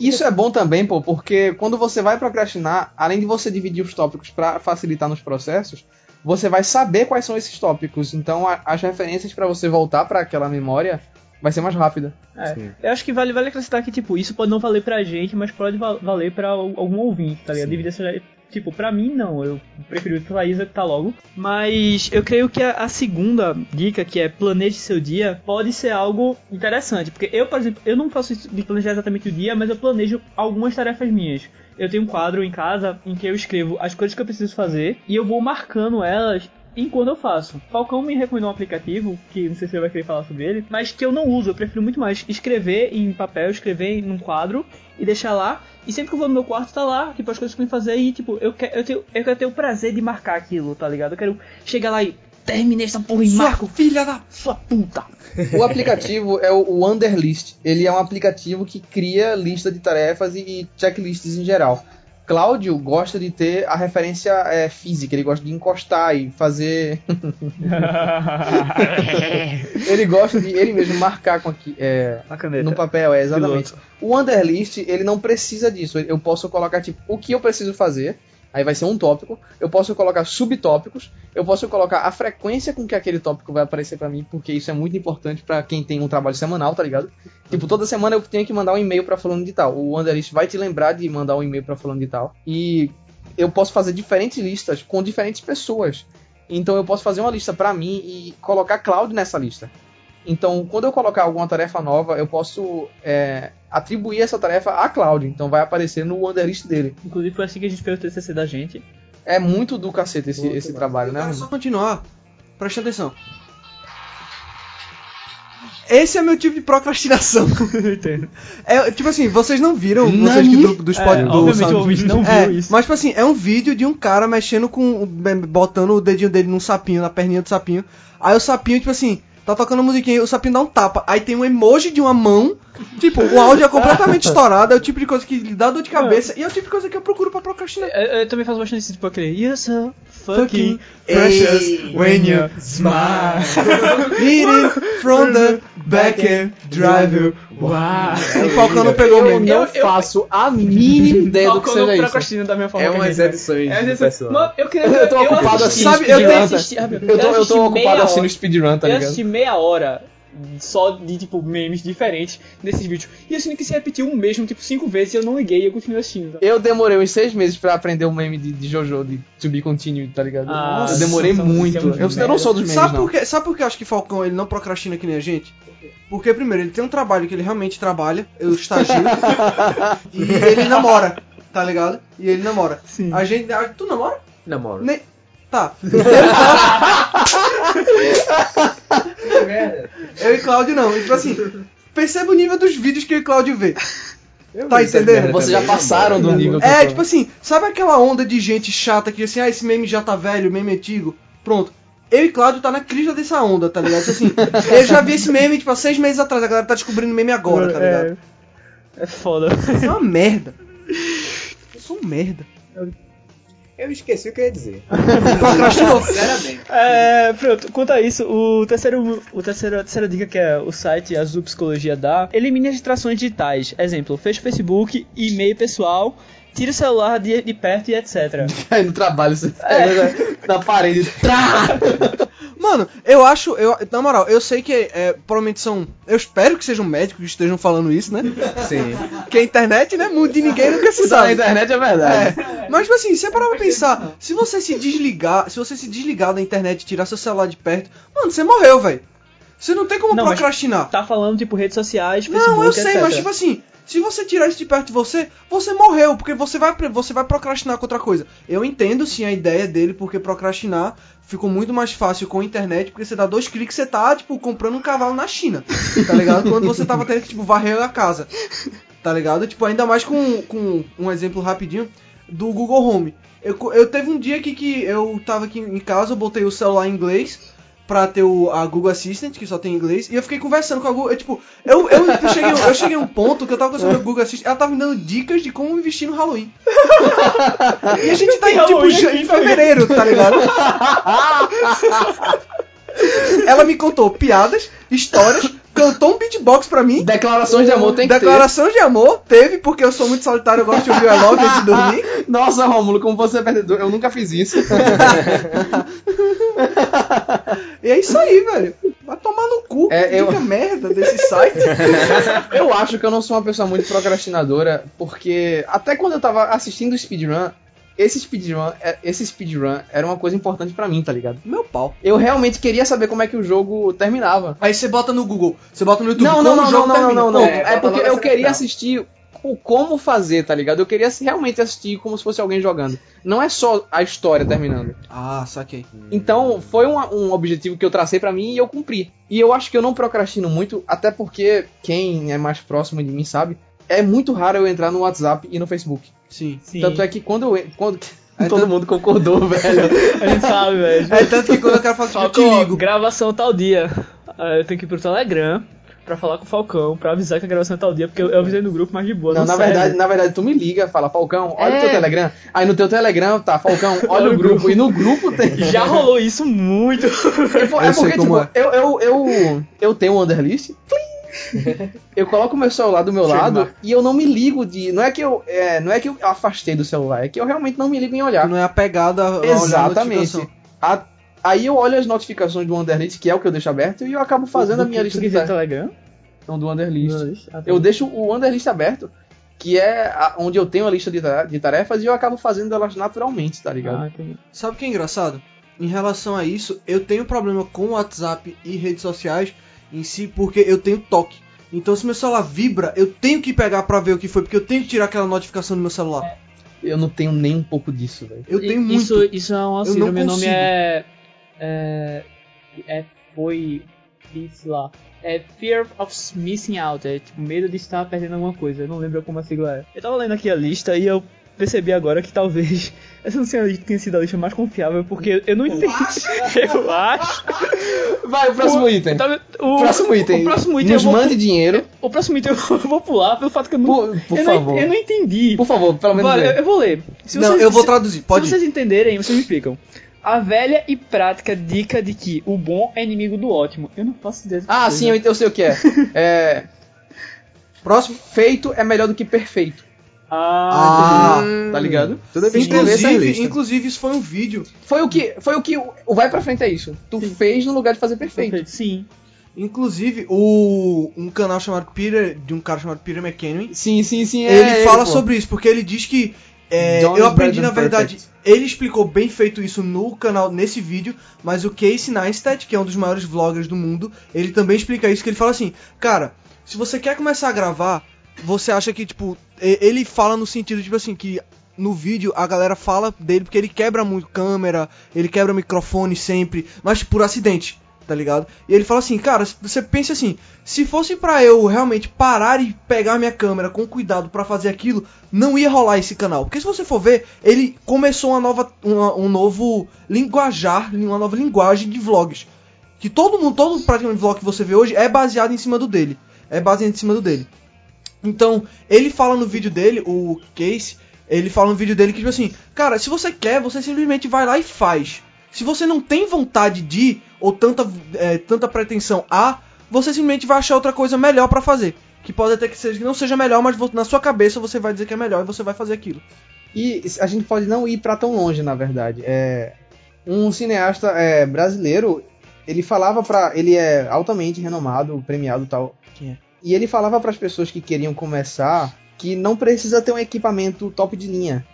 Speaker 4: Isso é bom também, pô, porque quando você vai procrastinar, além de você dividir os tópicos pra facilitar nos processos, você vai saber quais são esses tópicos. Então, a- as referências pra você voltar pra aquela memória vai ser mais rápida.
Speaker 1: É,
Speaker 3: Sim.
Speaker 1: eu acho que vale, vale acrescentar que, tipo, isso pode não valer pra gente, mas pode val- valer pra al- algum ouvinte, tá ligado? Devido a essa- Tipo, pra mim não, eu prefiro ir pra Isa que tá logo. Mas eu creio que a, a segunda dica, que é planeje seu dia, pode ser algo interessante. Porque eu, por exemplo, eu não faço isso de planejar exatamente o dia, mas eu planejo algumas tarefas minhas. Eu tenho um quadro em casa em que eu escrevo as coisas que eu preciso fazer e eu vou marcando elas enquanto eu faço. Falcão me recomendou um aplicativo, que não sei se você vai querer falar sobre ele, mas que eu não uso, eu prefiro muito mais escrever em papel, escrever num quadro e deixar lá. E sempre que eu vou no meu quarto, tá lá, tipo, as coisas que eu tenho que fazer e, tipo, eu quero, eu, tenho, eu quero ter o prazer de marcar aquilo, tá ligado? Eu quero chegar lá e terminei essa porra e
Speaker 2: Sua
Speaker 1: marco.
Speaker 2: filha da.
Speaker 1: Sua puta!
Speaker 4: O aplicativo é o Wanderlist. Ele é um aplicativo que cria lista de tarefas e checklists em geral. Cláudio gosta de ter a referência é, física, ele gosta de encostar e fazer. ele gosta de ele mesmo marcar com aqui, é,
Speaker 1: A caneta.
Speaker 4: no papel, é exatamente. O Wanderlist, ele não precisa disso. Eu posso colocar tipo o que eu preciso fazer Aí vai ser um tópico. Eu posso colocar subtópicos. Eu posso colocar a frequência com que aquele tópico vai aparecer pra mim, porque isso é muito importante pra quem tem um trabalho semanal, tá ligado? Tipo, toda semana eu tenho que mandar um e-mail pra falando de tal. O Wanderlist vai te lembrar de mandar um e-mail pra falando de tal. E eu posso fazer diferentes listas com diferentes pessoas. Então eu posso fazer uma lista pra mim e colocar Cloud nessa lista. Então, quando eu colocar alguma tarefa nova, eu posso é, atribuir essa tarefa a Cloud. Então vai aparecer no Wanderlist dele.
Speaker 1: Inclusive foi assim que a gente fez o TCC da gente.
Speaker 4: É muito do cacete esse,
Speaker 3: Muito
Speaker 4: esse trabalho, né?
Speaker 2: Cara, só continuar. Presta atenção. Esse é meu tipo de procrastinação.
Speaker 1: Entendo.
Speaker 2: É, tipo assim, vocês não viram, vocês que do, do
Speaker 1: É,
Speaker 2: spot do
Speaker 1: obviamente
Speaker 2: Sound-
Speaker 1: o ouvinte não viu
Speaker 2: É,
Speaker 1: isso.
Speaker 2: Mas, tipo assim, é um vídeo de um cara mexendo com. botando o dedinho dele num sapinho, na perninha do sapinho. Aí o sapinho, tipo assim, tá tocando musiquinha e o sapinho dá um tapa. Aí tem um emoji de uma mão. Tipo, o áudio é completamente estourado. É o tipo de coisa que lhe dá dor de cabeça. E é o tipo de coisa que eu procuro pra procrastinar.
Speaker 1: Eu, eu também faço bastante isso, tipo aquele You're so
Speaker 2: Fucking
Speaker 1: precious
Speaker 3: Ei.
Speaker 1: when you smile.
Speaker 2: Eating from the back and drive you.
Speaker 1: Uau.
Speaker 2: O Falcão não pegou
Speaker 4: Eu
Speaker 2: mesmo.
Speaker 1: Eu- eu-
Speaker 4: faço a mínima ideia do que
Speaker 1: Falcão não
Speaker 4: seja isso.
Speaker 1: procrastina da minha forma
Speaker 3: É
Speaker 1: que a
Speaker 3: umas
Speaker 1: gente faz.
Speaker 3: edições
Speaker 1: É. Mano, eu queria
Speaker 4: Eu tô ocupado
Speaker 1: assisti-
Speaker 4: assistindo
Speaker 2: Sabe, eu
Speaker 4: tô, ocupado assim speedrun, tá ligado?
Speaker 1: Meia hora só de, tipo, memes diferentes nesses vídeos. E eu sinto que se repetiu o mesmo, tipo, cinco vezes e eu não liguei e eu continuo assistindo.
Speaker 4: Eu demorei uns seis meses pra aprender o meme de, de Jojo, de To Be Continued, tá ligado?
Speaker 1: Ah,
Speaker 4: eu demorei
Speaker 1: nossa,
Speaker 4: muito.
Speaker 1: é muito
Speaker 4: Eu, eu não sou dos memes,
Speaker 2: Sabe
Speaker 4: não.
Speaker 2: por, quê? Sabe por que eu acho que Falcão ele não procrastina que nem a gente? Porque, primeiro, ele tem um trabalho que ele realmente trabalha, eu estagio, e ele namora, tá ligado? E ele namora.
Speaker 1: Sim.
Speaker 2: A gente. a- tu namora?
Speaker 3: Namoro.
Speaker 2: Nem. Tá. Eu e Cláudio não. E, tipo assim, perceba o nível dos vídeos que eu e Cláudio vê.
Speaker 3: Eu
Speaker 2: Tá entendendo?
Speaker 4: Vocês já
Speaker 3: também,
Speaker 4: passaram do nível
Speaker 2: É,
Speaker 4: tô.
Speaker 2: tipo assim, sabe aquela onda de gente chata que assim, ah, esse meme já tá velho, meme antigo? Pronto. Eu e Cláudio tá na crista dessa onda, tá ligado? Tipo assim, eu já vi esse meme, tipo, há seis meses atrás, a galera tá descobrindo meme agora, tá ligado?
Speaker 1: É, é foda.
Speaker 2: Isso é uma merda. Eu sou um merda.
Speaker 3: Eu esqueci o que eu ia dizer. Sinceramente.
Speaker 1: É, pronto, quanto a isso, o terceiro, o terceiro, a terceira dica que é o site Azul Psicologia dá, elimine as distrações digitais. Exemplo, fecha o Facebook, e-mail pessoal, tira o celular de, de perto e etc.
Speaker 4: Aí no trabalho, você pega na, na parede. Trá!
Speaker 2: Mano, eu acho, eu, na moral, eu sei que é, provavelmente são. Eu espero que sejam médicos que estejam falando isso, né?
Speaker 3: Sim.
Speaker 2: Porque a internet, né? Mundo de ninguém nunca se sabe.
Speaker 4: internet é verdade.
Speaker 2: É. Mas, tipo assim, você parar pra pensar, se você se desligar, se você se desligar da internet e tirar seu celular de perto, mano, você morreu, velho. Você não tem como
Speaker 1: Não, mas
Speaker 2: procrastinar.
Speaker 1: Tá falando, tipo, redes sociais, Facebook,
Speaker 2: Não, eu sei,
Speaker 1: etc.
Speaker 2: mas tipo assim, se você tirar isso de perto de você, você morreu, porque você vai, você vai procrastinar com outra coisa. Eu entendo sim a ideia dele, porque procrastinar ficou muito mais fácil com a internet, porque você dá dois cliques você tá, tipo, comprando um cavalo na China, tá ligado? Quando você tava tendo que, tipo, varrer a casa, tá ligado? Tipo, ainda mais com, com um exemplo rapidinho do Google Home. Eu, eu teve um dia aqui que eu tava aqui em casa, eu botei o celular em inglês, pra ter o, a Google Assistant, que só tem em inglês, e eu fiquei conversando com a Google. Eu, tipo, eu, eu, eu cheguei, eu cheguei a um ponto que eu tava conversando com a Google Assistant, ela tava me dando dicas de como me vestir no Halloween. e a gente tá em, tipo, em fevereiro, tá ligado? ela me contou piadas, histórias, cantou um beatbox pra mim.
Speaker 4: Declarações de amor tem que
Speaker 2: Declaração de amor teve, porque eu sou muito solitário, eu gosto de ouvir I Love antes de dormir.
Speaker 4: ter. Nossa, Rômulo, como você é perdedor. Eu nunca fiz isso.
Speaker 2: E é isso aí, velho. Vai tomar no cu.
Speaker 4: É, eu-
Speaker 2: merda desse site.
Speaker 4: Eu acho que eu não sou uma pessoa muito procrastinadora, porque até quando eu tava assistindo o speedrun, esse speedrun, é- esse speedrun era uma coisa importante pra mim, tá ligado?
Speaker 2: Meu pau.
Speaker 4: Eu realmente queria saber como é que o jogo terminava.
Speaker 2: Aí você bota no Google, você bota no YouTube.
Speaker 4: Não,
Speaker 2: como
Speaker 4: não,
Speaker 2: o
Speaker 4: não, não, não, não, não.
Speaker 3: É,
Speaker 4: É porque eu queria assistir o como fazer, tá ligado? Eu queria realmente assistir como se fosse alguém jogando. Não é só a história terminando.
Speaker 2: Ah, saquei.
Speaker 4: Então, foi um, um objetivo que eu tracei pra mim e eu cumpri. E eu acho que eu não procrastino muito, até porque quem é mais próximo de mim sabe, é muito raro eu entrar no WhatsApp e no Facebook.
Speaker 2: Sim.
Speaker 1: Sim.
Speaker 4: Tanto é que quando eu. Quando,
Speaker 2: É
Speaker 4: todo
Speaker 2: tanto-
Speaker 4: mundo concordou, velho.
Speaker 1: A gente sabe, velho.
Speaker 2: É tanto que quando eu quero falar tipo, eu te
Speaker 1: Falcão,
Speaker 2: ligo.
Speaker 1: gravação tal dia. Ah, eu tenho que ir pro Telegram pra falar com o Falcão, pra avisar que a gravação é tal dia, porque eu, eu avisei no grupo, mas de boa.
Speaker 4: Não,
Speaker 1: Não,
Speaker 4: na
Speaker 1: serve.
Speaker 4: verdade, na verdade, tu me liga, fala, Falcão, olha
Speaker 1: É.
Speaker 4: o teu Telegram. Aí no teu Telegram tá, Falcão, olha o grupo. E no grupo tem.
Speaker 1: Já rolou isso muito.
Speaker 4: É, é porque, tipo,
Speaker 2: é.
Speaker 4: eu, eu, eu, eu tenho um underlist. eu coloco o meu celular do meu lado e eu não me ligo de. Não é que eu, é, não é que eu afastei do celular, é que eu realmente não me ligo em olhar.
Speaker 2: Não é apegado a
Speaker 4: Exatamente. A- aí eu olho as notificações do Wanderlist, que é o que eu deixo aberto, e eu acabo fazendo a minha lista de tarefas.
Speaker 1: Telegram?
Speaker 4: Não, do Wanderlist.
Speaker 1: Ah, tá.
Speaker 4: Eu deixo o Wanderlist aberto, que é a- onde eu tenho a lista de, ta- de tarefas e eu acabo fazendo elas naturalmente, tá ligado?
Speaker 1: Ah, entendi.
Speaker 2: Sabe o que é engraçado? Em relação a isso, eu tenho problema com o WhatsApp e redes sociais em si, porque eu tenho toque. Então, se meu celular vibra, eu tenho que pegar pra ver o que foi, porque eu tenho que tirar aquela notificação do meu celular.
Speaker 4: Eu não tenho nem um pouco disso, velho.
Speaker 2: Eu tenho
Speaker 1: I- isso,
Speaker 2: muito.
Speaker 1: Isso é um auxílio. Meu nome
Speaker 2: consigo.
Speaker 1: é. É. é foi. Sei lá. É Fear of Missing Out. É tipo medo de estar perdendo alguma coisa. Eu não lembro como a sigla é. Eu tava lendo aqui a lista e eu percebi agora que talvez essa não tenha tenha sido a lista mais confiável porque eu não entendi. Eu acho.
Speaker 4: Vai, o próximo
Speaker 1: O-
Speaker 4: item.
Speaker 1: tá- o,
Speaker 4: próximo item.
Speaker 1: O próximo item
Speaker 4: Nos
Speaker 1: eu vou,
Speaker 4: mande dinheiro.
Speaker 1: O próximo item eu vou pular pelo fato que eu não.
Speaker 4: Por, por
Speaker 1: eu,
Speaker 4: favor.
Speaker 1: Não, eu não entendi.
Speaker 4: Por favor, pelo menos.
Speaker 1: Vale, eu, eu vou ler. Se
Speaker 2: Não,
Speaker 1: vocês-
Speaker 2: eu vou traduzir, pode
Speaker 1: Se vocês entenderem, vocês me explicam. A velha e prática dica de que o bom é inimigo do ótimo. Eu não do que
Speaker 4: Ah, sim, eu, eu sei o que é. é. Próximo, feito é melhor do que perfeito.
Speaker 1: Ah,
Speaker 2: Ah,
Speaker 4: Tá ligado? Ler essa
Speaker 2: inclusive,
Speaker 4: lista.
Speaker 2: inclusive, isso foi um vídeo.
Speaker 4: Foi o que. Foi o que. O vai pra frente é isso. Tu fez no lugar de fazer perfeito.
Speaker 1: perfeito. Sim.
Speaker 2: Inclusive, o, um canal chamado Peter, de um cara chamado Peter McKenry,
Speaker 4: Sim, sim, sim.
Speaker 2: ele
Speaker 4: é
Speaker 2: fala
Speaker 4: pô.
Speaker 2: sobre isso, porque ele diz que é, eu aprendi na verdade,
Speaker 4: perfect.
Speaker 2: ele explicou bem feito isso no canal nesse vídeo, mas o Casey Neistat, que é um dos maiores vloggers do mundo, ele também explica isso que ele fala assim, cara, se você quer começar a gravar, você acha que tipo, ele fala no sentido tipo assim que no vídeo a galera fala dele porque ele quebra muito câmera, ele quebra microfone sempre, mas por acidente, tá ligado? E ele fala assim, cara, você pensa assim, se fosse pra eu realmente parar e pegar minha câmera com cuidado pra fazer aquilo, não ia rolar esse canal. Porque se você for ver, ele começou uma nova, uma- um novo linguajar, uma nova linguagem de vlogs. Que todo mundo, todo praticamente vlog que você vê hoje é baseado em cima do dele. É baseado em cima do dele. Então, ele fala no vídeo dele, o Case, ele fala no vídeo dele que, tipo assim, cara, se você quer, você simplesmente vai lá e faz. Se você não tem vontade de, ou tanta, é, tanta pretensão a, você simplesmente vai achar outra coisa melhor pra fazer. Que pode até que, seja, que não seja melhor, mas na sua cabeça você vai dizer que é melhor e você vai fazer aquilo.
Speaker 4: E a gente pode não ir pra tão longe, na verdade. É, um cineasta é, brasileiro, ele falava pra. Ele é altamente renomado, premiado e tal.
Speaker 2: Quem é?
Speaker 4: E ele falava para as pessoas que queriam começar que não precisa ter um equipamento top de linha.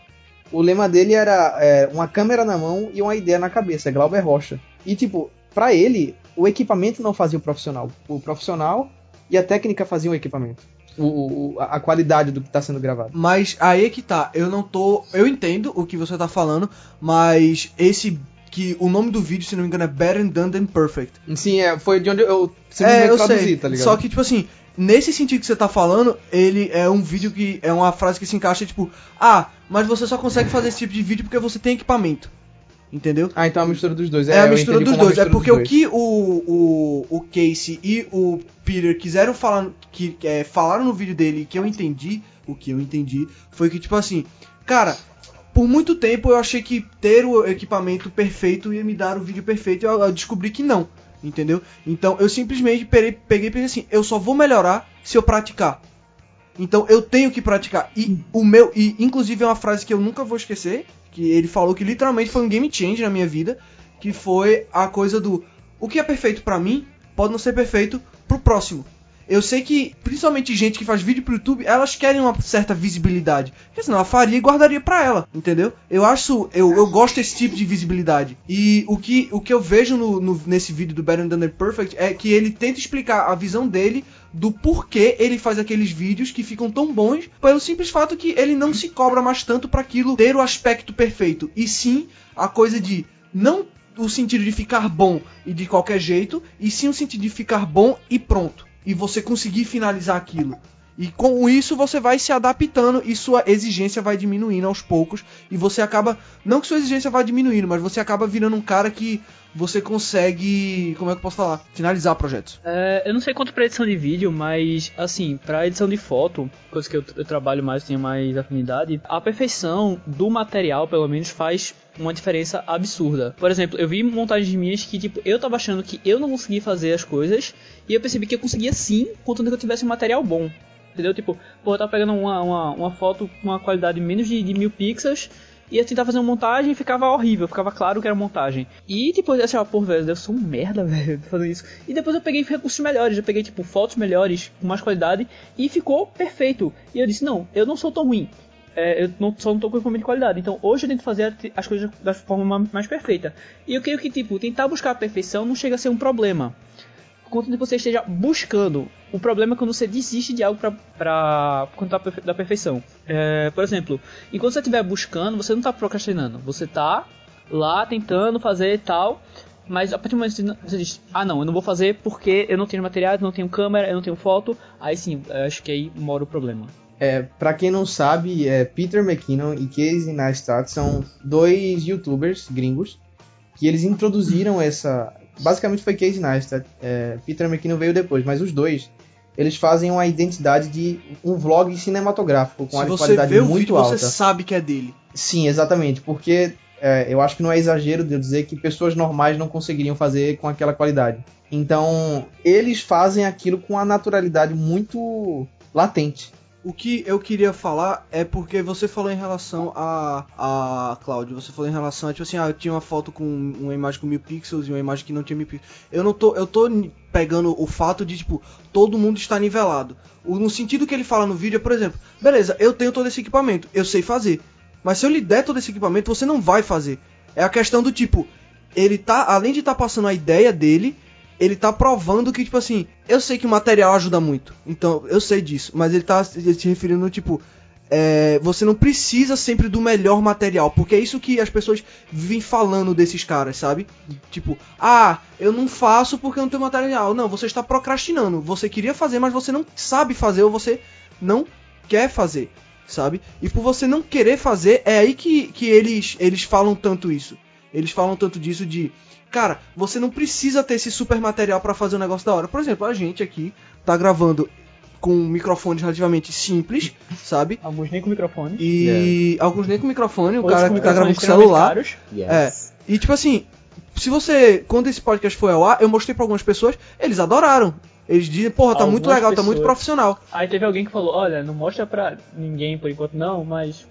Speaker 4: O lema dele era é, uma câmera na mão e uma ideia na cabeça, é Glauber Rocha. E tipo, pra ele, o equipamento não fazia o profissional. O profissional e a técnica faziam o equipamento. O, o- a qualidade do que tá sendo gravado.
Speaker 2: Mas aí é que tá, eu não tô. Eu entendo o que você tá falando, mas esse. Que o nome do vídeo, se não me engano, é Better Done Than Perfect.
Speaker 4: Sim, é, foi de onde eu
Speaker 2: É,
Speaker 4: simplesmente
Speaker 2: eu
Speaker 4: traduzi,
Speaker 2: sei.
Speaker 4: tá ligado?
Speaker 2: Só que, tipo assim, nesse sentido que você tá falando, ele é um vídeo que. É uma frase que se encaixa, tipo, ah, mas você só consegue fazer esse tipo de vídeo porque você tem equipamento. Entendeu?
Speaker 4: Ah, então é a mistura dos dois.
Speaker 2: É, a
Speaker 4: eu
Speaker 2: mistura
Speaker 4: entendi
Speaker 2: dos dois. É
Speaker 4: mistura
Speaker 2: porque
Speaker 4: dos
Speaker 2: o que o, o, o Casey e o Peter quiseram falar, que é, falaram no vídeo dele, que eu entendi, o que eu entendi, foi que, tipo assim, cara, por muito tempo eu achei que ter o equipamento perfeito ia me dar o vídeo perfeito e eu, eu descobri que não. Entendeu? Então eu simplesmente peguei, e pensei assim, eu só vou melhorar se eu praticar. Então eu tenho que praticar. E o meu. E inclusive é uma frase que eu nunca vou esquecer. Que ele falou que literalmente foi um game change na minha vida. Que foi a coisa do. O que é perfeito pra mim pode não ser perfeito pro próximo. Eu sei que, principalmente gente que faz vídeo pro YouTube, elas querem uma certa visibilidade. Porque senão ela faria e guardaria pra ela, entendeu? Eu acho, eu, eu gosto desse tipo de visibilidade. E o que, o que eu vejo no, no- nesse vídeo do Better Than Perfect é que ele tenta explicar a visão dele do porquê ele faz aqueles vídeos que ficam tão bons, pelo simples fato que ele não se cobra mais tanto para aquilo ter o aspecto perfeito, e sim a coisa de não o sentido de ficar bom e de qualquer jeito, e sim o sentido de ficar bom e pronto, e você conseguir finalizar aquilo. E com isso você vai se adaptando e sua exigência vai diminuindo aos poucos. E você acaba. Não que sua exigência vai diminuindo, mas você acaba virando um cara que você consegue. Como é que eu posso falar? Finalizar projetos.
Speaker 1: É, eu não sei quanto pra edição de vídeo, mas assim, pra edição de foto, coisa que eu, eu trabalho mais, tenho mais afinidade, a perfeição do material, pelo menos, faz uma diferença absurda. Por exemplo, eu vi montagens minhas que, tipo, eu tava achando que eu não conseguia fazer as coisas, e eu percebi que eu conseguia sim, contanto que eu tivesse um material bom. Entendeu? Tipo, pô, eu tava pegando uma, uma, uma foto com uma qualidade menos de, de mil pixels, ia tentar fazer uma montagem e ficava horrível, ficava claro que era montagem. E depois, assim, ó, pô, velho, eu sou um merda, velho, fazendo isso. E depois eu peguei recursos melhores, eu peguei, tipo, fotos melhores, com mais qualidade, e ficou perfeito. E eu disse, não, eu não sou tão ruim. É, eu não, só não tô com equipamento de qualidade. Então hoje eu tento fazer as coisas da forma mais perfeita. E eu creio que, tipo, tentar buscar a perfeição não chega a ser um problema. Que você esteja buscando. O problema é quando você desiste de algo pra contar da perfeição. É, por exemplo, enquanto você estiver buscando, você não está procrastinando. Você está lá tentando fazer e tal. Mas a partir do momento que você diz, ah não, eu não vou fazer porque eu não tenho materiais, não tenho câmera, eu não tenho foto, aí sim, acho que aí mora o problema.
Speaker 4: É, pra quem não sabe, é, Peter McKinnon e Casey Neistat são dois youtubers gringos que eles introduziram essa. Basicamente foi Casey Neistat. É, Peter McKinnon veio depois, mas os dois eles fazem uma identidade de um vlog cinematográfico com
Speaker 2: Se
Speaker 4: uma qualidade
Speaker 2: vê o
Speaker 4: muito
Speaker 2: vídeo,
Speaker 4: alta.
Speaker 2: você sabe que é dele.
Speaker 4: Sim, exatamente, porque é, eu acho que não é exagero de eu dizer que pessoas normais não conseguiriam fazer com aquela qualidade. Então, eles fazem aquilo com uma naturalidade muito latente.
Speaker 2: O que eu queria falar é porque você falou em relação a, a Cláudio, você falou em relação a, tipo assim, ah, eu tinha uma foto com uma imagem com mil pixels e uma imagem que não tinha mil pixels. Eu não tô, eu tô pegando o fato de, tipo, todo mundo está nivelado. O, no sentido que ele fala no vídeo é, por exemplo, beleza, eu tenho todo esse equipamento, eu sei fazer. Mas se eu lhe der todo esse equipamento, você não vai fazer. É a questão do tipo, ele tá, além de estar passando a ideia dele, ele tá provando que, tipo assim, eu sei que o material ajuda muito. Então, eu sei disso. Mas ele tá se referindo, tipo, é, você não precisa sempre do melhor material. Porque é isso que as pessoas vivem falando desses caras, sabe? Tipo, ah, eu não faço porque eu não tenho material. Não, você está procrastinando. Você queria fazer, mas você não sabe fazer ou você não quer fazer, sabe? E por você não querer fazer, é aí que, que eles, eles falam tanto isso. Eles falam tanto disso de. Cara, você não precisa ter esse super material pra fazer um negócio da hora. Por exemplo, a gente aqui tá gravando com um microfone relativamente simples, sabe?
Speaker 1: Alguns nem com microfone.
Speaker 2: E alguns nem com microfone, o
Speaker 1: outros
Speaker 2: cara que tá gravando
Speaker 1: microfones
Speaker 2: com celular.
Speaker 1: extremamente caros.
Speaker 2: É. E tipo assim, se você. Quando esse podcast foi ao ar, eu mostrei pra algumas pessoas, eles adoraram. Eles dizem, porra, tá muito legal, tá muito
Speaker 1: pessoas.
Speaker 2: profissional.
Speaker 1: Aí teve alguém que falou, olha, não mostra pra ninguém por enquanto não, mas...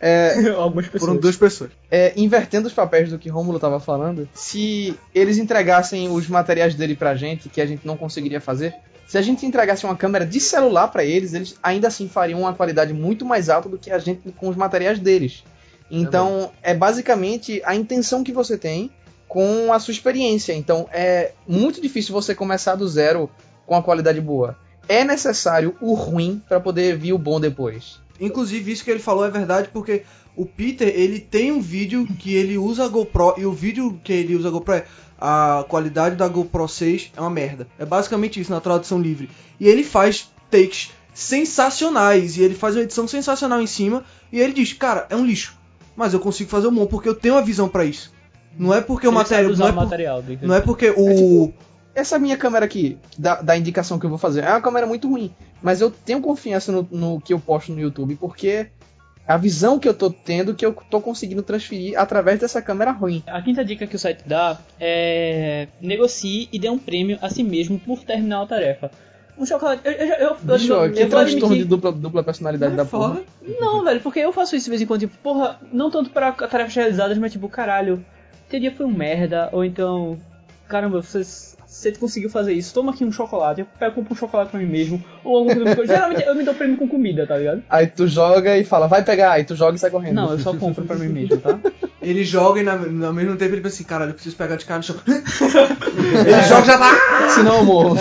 Speaker 4: É,
Speaker 1: Algumas pessoas.
Speaker 2: Foram duas pessoas.
Speaker 4: é, invertendo os papéis do que Rômulo tava falando, se eles entregassem os materiais dele pra gente, que a gente não conseguiria fazer, se a gente entregasse uma câmera de celular pra eles, eles ainda assim fariam uma qualidade muito mais alta do que a gente com os materiais deles. Então, é basicamente a intenção que você tem com a sua experiência. Então, é muito difícil você começar do zero com a qualidade boa. É necessário o ruim pra poder vir o bom depois.
Speaker 2: Inclusive, isso que ele falou é verdade, porque o Peter, ele tem um vídeo que ele usa a GoPro, e o vídeo que ele usa a GoPro é a qualidade da GoPro 6 é uma merda. É basicamente isso na tradução livre. E ele faz takes sensacionais, e ele faz uma edição sensacional em cima, e ele diz, cara, é um lixo. Mas eu consigo fazer um bom, porque eu tenho a visão pra isso. Não é porque o
Speaker 1: Ele sabe
Speaker 2: material.
Speaker 1: usar
Speaker 2: Não é,
Speaker 1: o
Speaker 2: por-
Speaker 1: material
Speaker 2: não é porque o.
Speaker 4: É tipo, essa minha câmera aqui, da, da indicação que eu vou fazer, é uma câmera muito ruim. Mas eu tenho confiança no, no que eu posto no YouTube, porque a visão que eu tô tendo, que eu tô conseguindo transferir através dessa câmera ruim.
Speaker 1: A quinta dica que o site dá é negocie e dê um prêmio a si mesmo por terminar a tarefa. Um chocolate. Eu, eu, eu,
Speaker 4: Bicho,
Speaker 1: eu,
Speaker 4: que
Speaker 1: eu
Speaker 4: transtorno de
Speaker 1: admitir-
Speaker 4: dupla, dupla personalidade
Speaker 2: É
Speaker 4: da
Speaker 2: foda.
Speaker 4: porra.
Speaker 1: Não, velho, porque eu faço isso de vez em quando, tipo, porra, não tanto para tarefas realizadas, mas tipo, caralho, teu dia foi um merda, ou então, caramba, você, você conseguiu fazer isso, toma aqui um chocolate, eu pego compro um chocolate pra mim mesmo, ou alguma coisa. do- Geralmente eu me dou prêmio com comida, tá ligado?
Speaker 4: Aí tu joga e fala, vai pegar, aí tu joga e sai correndo.
Speaker 1: Não, eu só compro pra mim mesmo, tá?
Speaker 2: Ele joga e na, no mesmo tempo ele pensa assim, caralho, eu preciso pegar de cara no chão. ele joga e já tá.
Speaker 4: Senão eu morro.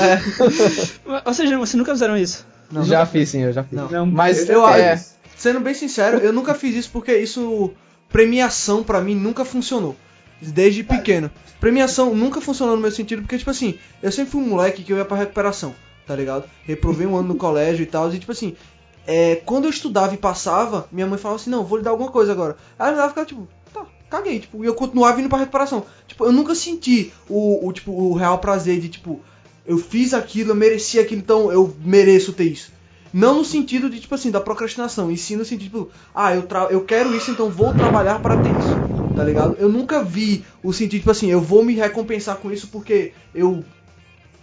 Speaker 1: Ou seja, vocês nunca fizeram isso?
Speaker 4: já fiz sim, eu já fiz.
Speaker 2: Não.
Speaker 1: Não,
Speaker 4: Mas
Speaker 2: Eu,
Speaker 4: é,
Speaker 2: sendo bem sincero, eu nunca fiz isso porque isso premiação pra mim nunca funcionou. Desde pequeno. Premiação nunca funcionou no meu sentido porque tipo assim, eu sempre fui um moleque que eu ia pra recuperação. tá ligado? Reprovei um ano no colégio e tal, e tipo assim, é, quando eu estudava e passava, minha mãe falava assim, não, vou lhe dar alguma coisa agora. Aí eu ficava tipo, tá, caguei, tipo, e eu continuava indo pra recuperação. Tipo, eu nunca senti o, o, tipo, o real prazer de, tipo, eu fiz aquilo, eu mereci aquilo, então eu mereço ter isso. Não no sentido de, tipo assim, da procrastinação, e sim no sentido, tipo, ah, eu, eu quero isso, então vou trabalhar para ter isso, tá ligado? Eu nunca vi o sentido, tipo assim, eu vou me recompensar com isso porque eu.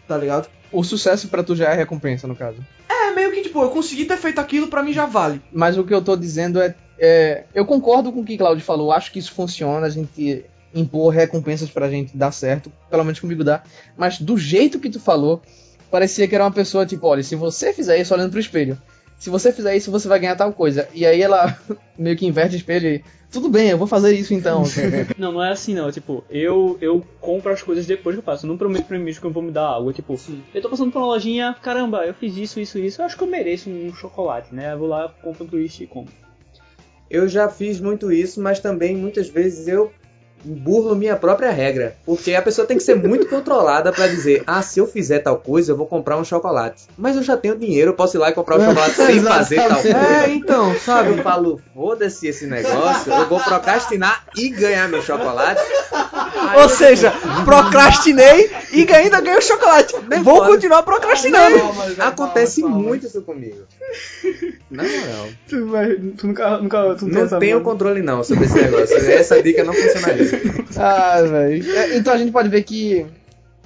Speaker 2: Tá ligado?
Speaker 4: O sucesso pra tu já é recompensa, no caso.
Speaker 2: É meio que, tipo, eu consegui ter feito aquilo, pra mim já vale.
Speaker 4: Mas o que eu tô dizendo é, é, Eu concordo com o que Claudio falou, acho que isso funciona, a gente impor recompensas pra gente dar certo, pelo menos comigo dá. Mas do jeito que tu falou, parecia que era uma pessoa tipo, olha, se você fizer isso olhando pro espelho, se você fizer isso, você vai ganhar tal coisa. E aí ela meio que inverte o espelho e. Tudo bem, eu vou fazer isso então.
Speaker 1: Não, não é assim não. Tipo, eu, eu compro as coisas depois que eu faço. Eu não prometo pra mim mesmo que eu vou me dar algo. Tipo, eu tô passando por uma lojinha, caramba, eu fiz isso, isso, isso. Eu acho que eu mereço um chocolate, né? Eu vou lá, compro um twist e compro.
Speaker 3: Eu já fiz muito isso, mas também muitas vezes eu burlo minha própria regra. Porque a pessoa tem que ser muito controlada pra dizer: ah, se eu fizer tal coisa, eu vou comprar um chocolate. Mas eu já tenho dinheiro, eu posso ir lá e comprar um chocolate sem fazer tal coisa.
Speaker 2: É, então, sabe?
Speaker 3: Eu falo, foda-se esse negócio, eu vou procrastinar e ganhar meu chocolate. Aí
Speaker 2: Ou seja, procrastinei e ainda ganho chocolate.
Speaker 3: Nem
Speaker 2: Vou continuar procrastinando.
Speaker 3: Acontece muito isso comigo. Na moral.
Speaker 1: Tu, vai- tu nunca, nunca tu
Speaker 3: Não tenho controle não sobre esse negócio. Essa dica não funcionaria.
Speaker 4: ah, velho. É, Então a gente pode ver que.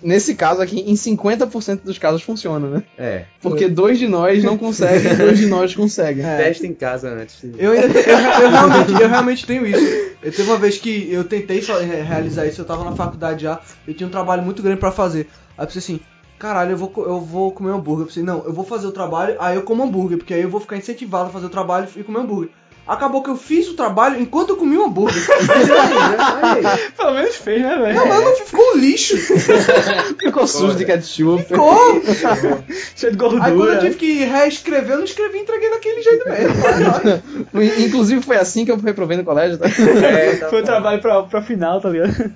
Speaker 4: Nesse caso aqui, em 50% dos casos funciona, né?
Speaker 3: É.
Speaker 4: Porque dois de nós não conseguem dois de nós conseguem.
Speaker 3: Teste em casa antes.
Speaker 2: Eu, eu, eu realmente, eu realmente tenho isso. Eu teve uma vez que eu tentei realizar isso, eu tava na faculdade já, eu tinha um trabalho muito grande pra fazer. Aí eu pensei assim, caralho, eu vou, eu vou comer hambúrguer. Eu pensei, não, eu vou fazer o trabalho, aí eu como hambúrguer, porque aí eu vou ficar incentivado a fazer o trabalho e comer hambúrguer. Acabou que eu fiz o trabalho enquanto eu comi o hambúrguer.
Speaker 1: Pelo menos fez, né, velho?
Speaker 2: Não, mas não ficou um lixo.
Speaker 4: Ficou sujo de ketchup.
Speaker 2: Ficou.
Speaker 1: Cheio de gordura.
Speaker 2: Aí quando eu tive que reescrever, eu não escrevi e entreguei daquele jeito mesmo.
Speaker 4: Inclusive foi assim que eu reprovei no colégio, tá?
Speaker 3: É, tá
Speaker 1: Foi o trabalho pra, pra final, tá ligado?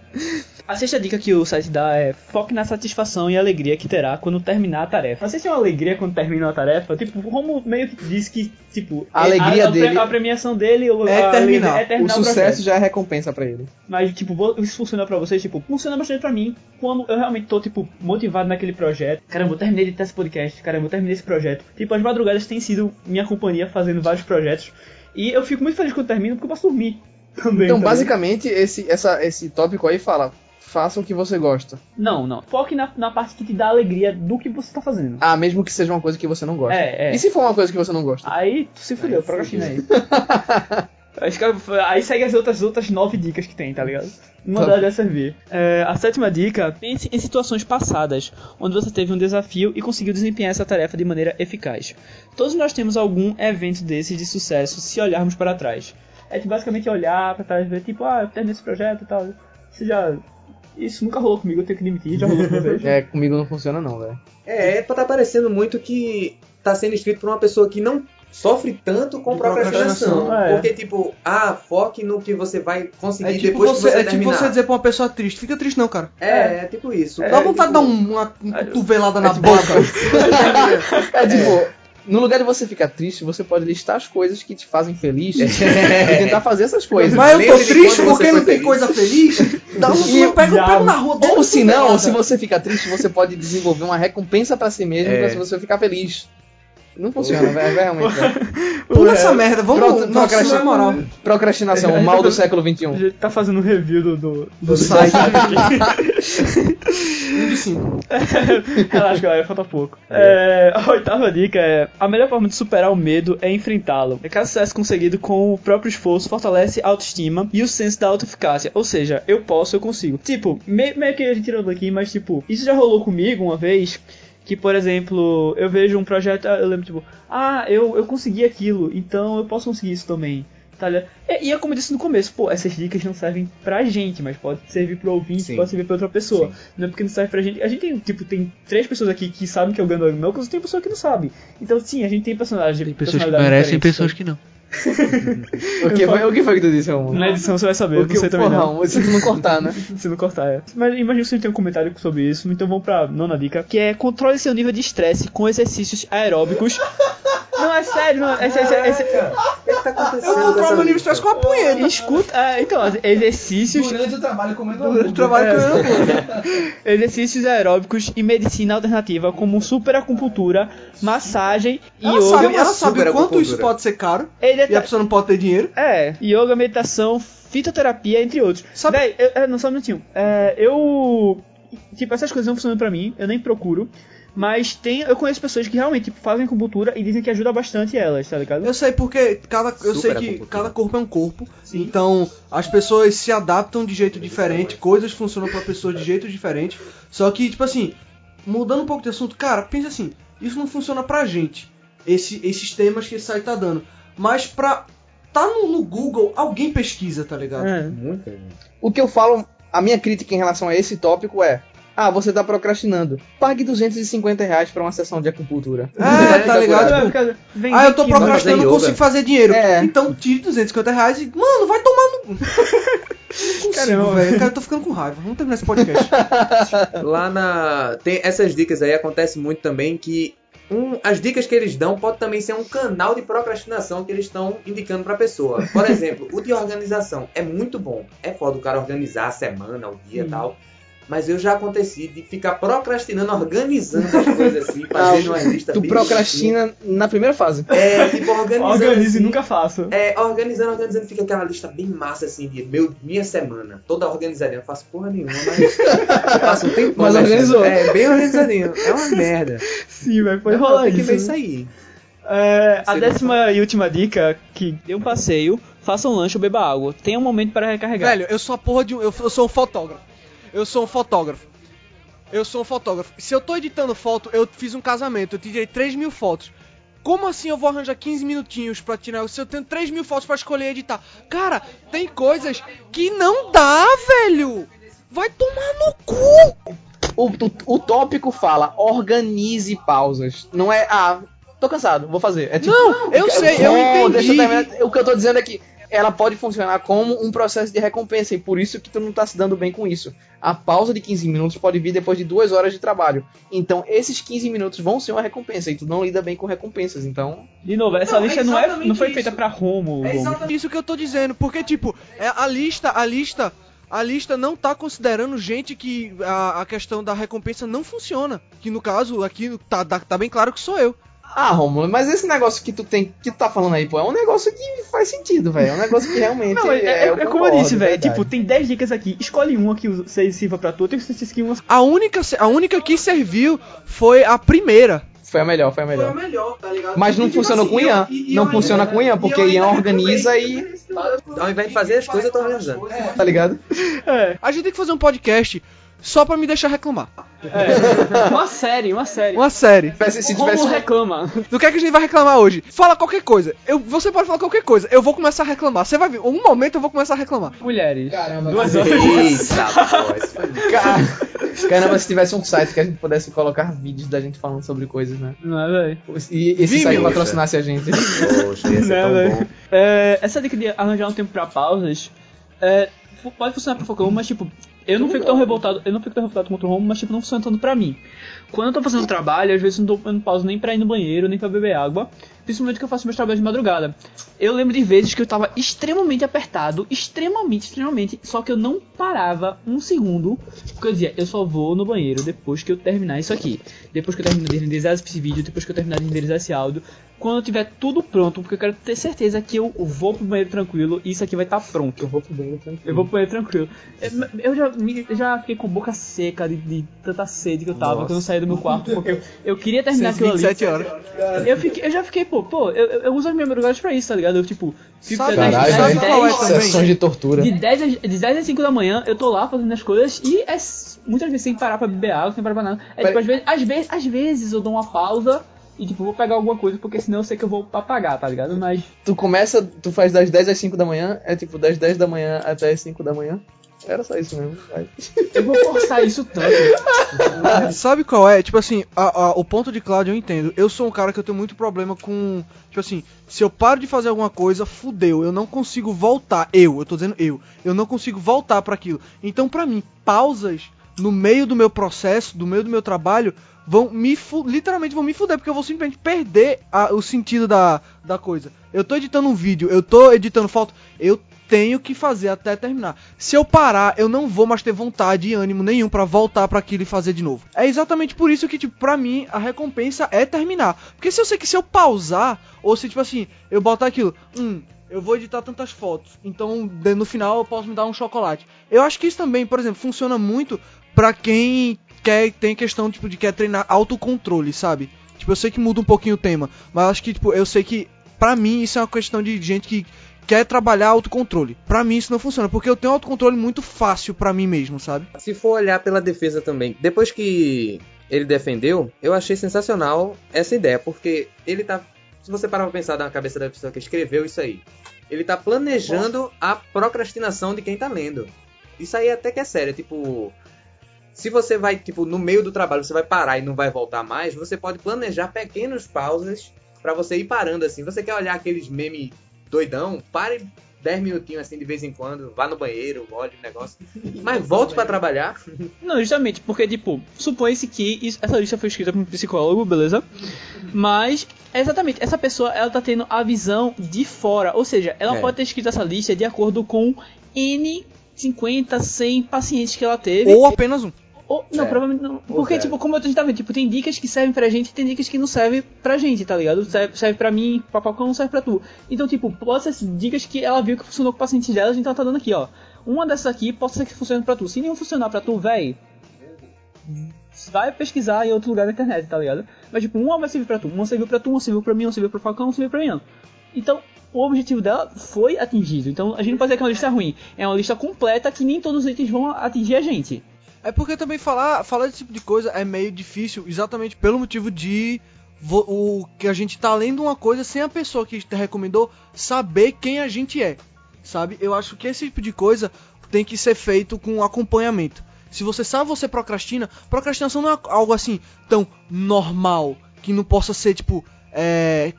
Speaker 1: A sexta dica que o site dá é foque na satisfação e alegria que terá quando terminar a tarefa. Vocês têm uma alegria quando terminam a tarefa? Tipo, o Romo meio que disse que, tipo,
Speaker 4: A alegria
Speaker 1: a, a,
Speaker 4: dele-
Speaker 1: a premiação dele
Speaker 2: É
Speaker 1: a
Speaker 2: terminar.
Speaker 1: é terminar
Speaker 4: O
Speaker 1: o,
Speaker 4: sucesso já é recompensa pra ele.
Speaker 1: Mas, tipo, isso funciona pra vocês? Tipo, funciona bastante pra mim quando eu realmente tô, tipo, motivado naquele projeto. Caramba, eu terminei de ter esse podcast. Caramba, eu terminei esse projeto. Tipo, as madrugadas têm sido minha companhia fazendo vários projetos. E eu fico muito feliz quando termino porque eu posso dormir também.
Speaker 4: Então,
Speaker 1: tá
Speaker 4: basicamente, esse, essa, esse tópico aí fala: faça o que você gosta.
Speaker 1: Não, não. Foque na, na parte que te dá alegria do que você tá fazendo.
Speaker 4: Ah, mesmo que seja uma coisa que você não gosta.
Speaker 1: É, é.
Speaker 4: E se for uma coisa que você não gosta?
Speaker 1: Aí tu se fudeu, procrastina aí. Aí, segue as outras, outras nove dicas que tem, tá ligado? Uma delas deve servir. É, a sétima dica, pense em situações passadas, onde você teve um desafio e conseguiu desempenhar essa tarefa de maneira eficaz. Todos nós temos algum evento desses de sucesso se olharmos para trás. É tipo, basicamente olhar pra trás e ver, tipo, ah, eu terminei esse projeto e tal. Isso já... Isso nunca rolou comigo, eu tenho que admitir, já rolou uma vez.
Speaker 4: É, comigo não funciona não, velho.
Speaker 3: É, tá parecendo muito que tá sendo escrito por uma pessoa que não sofre tanto com procrastinação.
Speaker 1: é.
Speaker 3: Porque, tipo, ah, foque no que você vai conseguir
Speaker 2: É tipo,
Speaker 3: depois
Speaker 2: você,
Speaker 3: que você
Speaker 2: é tipo
Speaker 3: terminar.
Speaker 2: você dizer pra uma pessoa triste, fica triste não, cara.
Speaker 3: É, é tipo isso.
Speaker 2: Dá vontade de dar
Speaker 3: tipo,
Speaker 2: um- uma, uma cotovelada na
Speaker 4: tipo-
Speaker 2: boca.
Speaker 4: É tipo, no lugar de você ficar triste, você pode listar as coisas que te fazem feliz e tentar fazer essas coisas.
Speaker 2: Mas eu tô triste
Speaker 3: quando
Speaker 2: porque não tem coisa feliz. Dá um
Speaker 4: E-
Speaker 2: eu pego, pego na rua.
Speaker 4: Ou se não, se você ficar triste, você pode desenvolver uma recompensa pra si mesmo
Speaker 3: É.
Speaker 4: pra se você ficar feliz. Não funciona, velho, realmente. velho.
Speaker 2: Pula essa merda, vamos.
Speaker 4: Pro-
Speaker 2: na moral.
Speaker 4: Procrastinação, o mal do século
Speaker 1: A
Speaker 4: XXI.
Speaker 1: gente tá fazendo um review do, do,
Speaker 2: Do site. Cinco.
Speaker 1: Relaxa, galera, falta pouco. É, a oitava dica é: a melhor forma de superar o medo é enfrentá-lo. É cada sucesso conseguido com o próprio esforço fortalece a autoestima e o senso da autoeficácia. Ou seja, eu posso, eu consigo. Tipo, meio, meio que a gente tirou daqui, mas tipo, isso já rolou comigo uma vez. Que, por exemplo, eu vejo um projeto, eu lembro, tipo, ah, eu, eu consegui aquilo, então eu posso conseguir isso também. Tá? E, e é como eu disse no começo, pô, essas dicas não servem pra gente, mas pode servir pro ouvinte,
Speaker 3: Sim.
Speaker 1: pode servir pra outra pessoa.
Speaker 3: Sim.
Speaker 1: Não é porque não serve pra gente. A gente tem, tipo, tem três pessoas aqui que sabem que eu ganho Knuckles e tem pessoa que não sabe. Então, sim, a gente tem personagens.
Speaker 5: Tem pessoas que merecem e pessoas que não.
Speaker 4: O que, foi, o que foi que tu disse, Romulo?
Speaker 1: Na edição você vai saber,
Speaker 4: O
Speaker 1: eu
Speaker 4: que
Speaker 1: não sei também
Speaker 4: porra,
Speaker 1: não.
Speaker 4: Se tu não cortar, né?
Speaker 1: Se não cortar, é. Mas imagino que você tem um comentário sobre isso, então vamos pra nona dica, que é controle seu nível de estresse com exercícios aeróbicos. Não, é sério, não, é, é, é, é,
Speaker 3: O que que tá acontecendo
Speaker 2: Eu controlo meu nível de estresse com a punheta.
Speaker 1: Escuta, é, então, exercícios,
Speaker 4: Durante o trabalho comendo
Speaker 2: Eu trabalho com eu.
Speaker 1: exercícios aeróbicos e medicina alternativa como superacupuntura, massagem e
Speaker 2: Ela
Speaker 1: yoga.
Speaker 2: sabe, ela sabe o quanto isso pode ser caro
Speaker 1: Ele é
Speaker 2: e a pessoa não pode ter dinheiro.
Speaker 1: É, yoga, meditação, fitoterapia, entre outros.
Speaker 2: Sabe-
Speaker 1: Véi, eu, é, não, só um minutinho. É, eu. Tipo, essas coisas não funcionam pra mim, eu nem procuro. Mas tem, eu conheço pessoas que realmente tipo, fazem acupuntura e dizem que ajuda bastante elas, tá ligado?
Speaker 2: Eu sei porque cada, eu sei que cada corpo é um corpo. Então as pessoas se adaptam de jeito diferente, coisas funcionam pra pessoas de jeito diferente. Só que, tipo assim, mudando um pouco de assunto, cara, pensa assim, isso não funciona pra gente. Esse, esses temas que esse site tá dando. Mas pra. Tá no, no Google, alguém pesquisa, tá ligado?
Speaker 1: É.
Speaker 3: Muita gente.
Speaker 4: O que eu falo, a minha crítica em relação a esse tópico é: ah, você tá procrastinando. Pague 250 reais pra uma sessão de acupuntura.
Speaker 2: É, tá ligado?
Speaker 1: É,
Speaker 2: Tipo, ah, eu tô procrastinando, não consigo fazer dinheiro.
Speaker 4: É.
Speaker 2: Então tire 250 reais e. Mano, vai tomar no. Não consigo,
Speaker 1: Caramba.
Speaker 2: velho. Cara, eu tô ficando com raiva. Vamos terminar esse podcast.
Speaker 3: Lá na. Tem essas dicas aí, acontece muito também que. Um, as dicas que eles dão pode também ser um canal de procrastinação que eles estão indicando pra pessoa. Por exemplo, o de organização é muito bom. É foda o cara organizar a semana, o dia e tal. Mas eu já aconteci de ficar procrastinando, organizando as coisas assim, fazendo uma lista
Speaker 4: Tu procrastina na primeira fase.
Speaker 3: É, tipo, organizando.
Speaker 1: Organize e
Speaker 3: assim,
Speaker 1: nunca faço.
Speaker 3: É, organizando, organizando, fica aquela lista bem massa assim de meu, minha semana, toda organizadinha. Eu faço porra nenhuma, mas eu passo um tempo.
Speaker 4: Mas organizou.
Speaker 3: É, bem organizadinho. É uma merda.
Speaker 1: Sim, vai pode
Speaker 3: Não,
Speaker 1: rolar
Speaker 3: tem que
Speaker 1: isso.
Speaker 3: ver isso aí.
Speaker 1: É, a décima e última dica, que dê um passeio, faça um lanche ou beba água. Tenha um momento para recarregar.
Speaker 2: Velho, eu sou a porra de um. Eu, eu sou um fotógrafo. Eu sou um fotógrafo. Eu sou um fotógrafo. Se eu tô editando foto, eu fiz um casamento, eu tirei 3 mil fotos. Como assim eu vou arranjar 15 minutinhos pra tirar? Se eu tenho 3 mil fotos pra escolher e editar. Cara, tem coisas que não dá, velho! Vai tomar no cu!
Speaker 4: O, o, o tópico fala: organize pausas. Não é, ah, tô cansado, vou fazer. É tipo,
Speaker 2: Não, eu sei, eu
Speaker 4: "Oh, Deixa eu
Speaker 2: entendi.
Speaker 4: terminar." O que eu tô dizendo é que ela pode funcionar como um processo de recompensa e por isso que tu não tá se dando bem com isso. A pausa de 15 minutos pode vir depois de duas horas de trabalho. Então, esses 15 minutos vão ser uma recompensa e tu não lida bem com recompensas. Então,
Speaker 1: De novo, essa
Speaker 2: Não,
Speaker 1: lista
Speaker 2: é
Speaker 1: não, é, não foi
Speaker 2: isso.
Speaker 1: feita pra Romo.
Speaker 2: É exatamente isso que eu tô dizendo, porque tipo, é, a lista, a lista, a lista não tá considerando gente que a, a questão da recompensa não funciona. Que no caso aqui tá, tá, tá bem claro que sou eu.
Speaker 4: Ah, Romulo, mas esse negócio que tu tem, que tu tá falando aí, pô, é um negócio que faz sentido, velho. É um negócio que realmente
Speaker 1: Não, é, é- é como eu disse, velho. Tipo, tem 10 dicas aqui. Escolhe uma que você sirva pra tu. Tem que uma.
Speaker 2: A única, a única que serviu foi a primeira.
Speaker 4: foi a melhor, foi a melhor.
Speaker 2: melhor, tá ligado?
Speaker 4: Mas não funcionou com o Ian. Não funciona com o Ian, porque Ian organiza e.
Speaker 3: Ao invés de fazer as coisas, eu tô organizando.
Speaker 4: Tá ligado?
Speaker 1: É,
Speaker 2: A gente tem que fazer um podcast só pra me deixar reclamar.
Speaker 1: é. uma série, uma série.
Speaker 2: Uma série.
Speaker 4: Se, se
Speaker 1: Romo
Speaker 4: tivesse. um-
Speaker 1: reclama.
Speaker 2: Do que é que a gente vai reclamar hoje? Fala qualquer coisa. Eu, você pode falar qualquer coisa. Eu vou começar a reclamar. Você vai ver. Um momento eu vou começar a reclamar.
Speaker 1: Mulheres.
Speaker 4: Caramba,
Speaker 1: Duas horas.
Speaker 3: Eita, pô.
Speaker 4: Caramba, se tivesse um site que a gente pudesse colocar vídeos da gente falando sobre coisas, né?
Speaker 1: Não é, velho?
Speaker 4: E esse
Speaker 2: Vimeo.
Speaker 4: site patrocinasse a gente.
Speaker 3: Poxa, ia ser
Speaker 1: Né,
Speaker 3: tão
Speaker 1: velho?
Speaker 3: bom.
Speaker 1: É, essa dica de arranjar um tempo pra pausas é, pode funcionar pra qualquer um, mas tipo, eu não fico tão revoltado, eu não fico tão revoltado contra o Romo, mas tipo, não funciona tanto pra mim. Quando eu tô fazendo trabalho, às vezes eu não tô dando pausa nem pra ir no banheiro, nem pra beber água, principalmente que eu faço meus trabalhos de madrugada. Eu lembro de vezes que eu tava extremamente apertado, extremamente, extremamente, só que eu não parava um segundo, porque eu dizia, eu só vou no banheiro depois que eu terminar isso aqui. Depois que eu terminar de renderizar esse vídeo, depois que eu terminar de renderizar esse áudio, quando eu tiver tudo pronto, porque eu quero ter certeza que eu vou pro banheiro tranquilo e isso aqui vai estar pronto. Eu vou pro banheiro tranquilo. Eu vou pro banheiro tranquilo. Eu, eu já, eu já fiquei com boca seca de, de tanta sede que eu tava, que eu não saía do meu quarto, porque eu, eu queria terminar aquilo ali.
Speaker 2: 27 horas.
Speaker 1: Eu, fiquei, eu já fiquei, pô, pô, eu, eu- eu uso as minhas madrugadas pra isso, tá ligado? Eu, tipo, fico
Speaker 2: Sabe-
Speaker 1: das- das
Speaker 2: sabe
Speaker 4: velho.
Speaker 2: qual é
Speaker 1: 10
Speaker 2: também?
Speaker 4: Sessões de tortura.
Speaker 1: de 10, às, de 10 às 5 da manhã, eu tô lá fazendo as coisas e é muitas vezes sem parar pra beber água, sem parar pra nada. É tipo, às vezes, às vezes, às vezes eu dou uma pausa e tipo, vou pegar alguma coisa, porque senão eu sei que eu vou apagar, tá ligado? Mas
Speaker 4: Tu começa, tu faz das 10 às 5 da manhã, é tipo das 10 da manhã até as 5 da manhã. Era só isso mesmo. vai.
Speaker 1: Eu vou forçar isso tanto.
Speaker 2: Sabe qual é? Tipo assim, a- a- o ponto de Cláudio eu entendo. Eu sou um cara que eu tenho muito problema com. Tipo assim, se eu paro de fazer alguma coisa, fudeu. Eu não consigo voltar. Eu, eu tô dizendo eu. Eu não consigo voltar pra aquilo. Então, pra mim, pausas no meio do meu processo, do meio do meu trabalho, vão me literalmente vão me fuder, porque eu vou simplesmente perder a- o sentido da, da coisa. Eu tô editando um vídeo, eu tô editando foto, eu tenho que fazer até terminar. Se eu parar, eu não vou mais ter vontade e ânimo nenhum pra voltar pra aquilo e fazer de novo. É exatamente por isso que, tipo, pra mim, a recompensa é terminar. Porque se eu sei que se eu pausar, ou se, tipo assim, eu botar aquilo, hum, eu vou editar tantas fotos, então no final eu posso me dar um chocolate. Eu acho que isso também, por exemplo, funciona muito pra quem quer, tem questão, tipo, de quer treinar autocontrole, sabe? Tipo, eu sei que muda um pouquinho o tema, mas acho que, tipo, eu sei que, pra mim, isso é uma questão de gente que quer trabalhar autocontrole. Pra mim isso não funciona, porque eu tenho autocontrole muito fácil pra mim mesmo, sabe?
Speaker 3: Se for olhar pela defesa também, depois que ele defendeu, eu achei sensacional essa ideia, porque ele tá. Se você parar pra pensar na cabeça da pessoa que escreveu isso aí, ele tá planejando a procrastinação de quem tá lendo. Isso aí até que é sério, tipo. Se você vai, tipo, no meio do trabalho, você vai parar e não vai voltar mais, você pode planejar pequenos pausas pra você ir parando assim. Você quer olhar aqueles memes doidão? Pare 10 minutinhos assim de vez em quando, vá no banheiro, olhe o negócio, mas volte pra trabalhar.
Speaker 1: Não, justamente, porque, tipo, supõe-se que isso- essa lista foi escrita por um psicólogo, beleza? Mas, exatamente, essa pessoa, ela tá tendo a visão de fora. Ou seja, ela
Speaker 3: É.
Speaker 1: pode ter escrito essa lista de acordo com N 50, 100 pacientes que ela teve.
Speaker 2: Ou apenas um.
Speaker 1: Ou- não,
Speaker 3: É.
Speaker 1: provavelmente não. Porque, tipo, como eu tô vendo, tipo, tem dicas que servem pra gente e tem dicas que não servem pra gente, tá ligado? Serve, serve pra mim, pra Falcão, não serve pra tu. Então, tipo, pode ser dicas que ela viu que funcionou com pacientes dela, então ela tá dando aqui, ó. Uma dessas aqui pode ser que funcione pra tu. Se nenhum funcionar pra tu, véi, vai pesquisar em outro lugar na internet, tá ligado? Mas, tipo, uma vai servir pra tu, uma serviu pra tu, uma serviu pra mim, uma serviu pro Falcão, uma serviu pra mim. não. Então, o objetivo dela foi atingido. Então, a gente não pode dizer que é uma lista ruim. É uma lista completa que nem todos os itens vão atingir a gente.
Speaker 2: É porque também falar, falar desse tipo de coisa é meio difícil, exatamente pelo motivo de o que a gente tá lendo uma coisa sem a pessoa que te recomendou saber quem a gente é, sabe? Eu acho que esse tipo de coisa tem que ser feito com acompanhamento. Se você sabe você procrastina, procrastinação não é algo assim tão normal que não possa ser tipo é,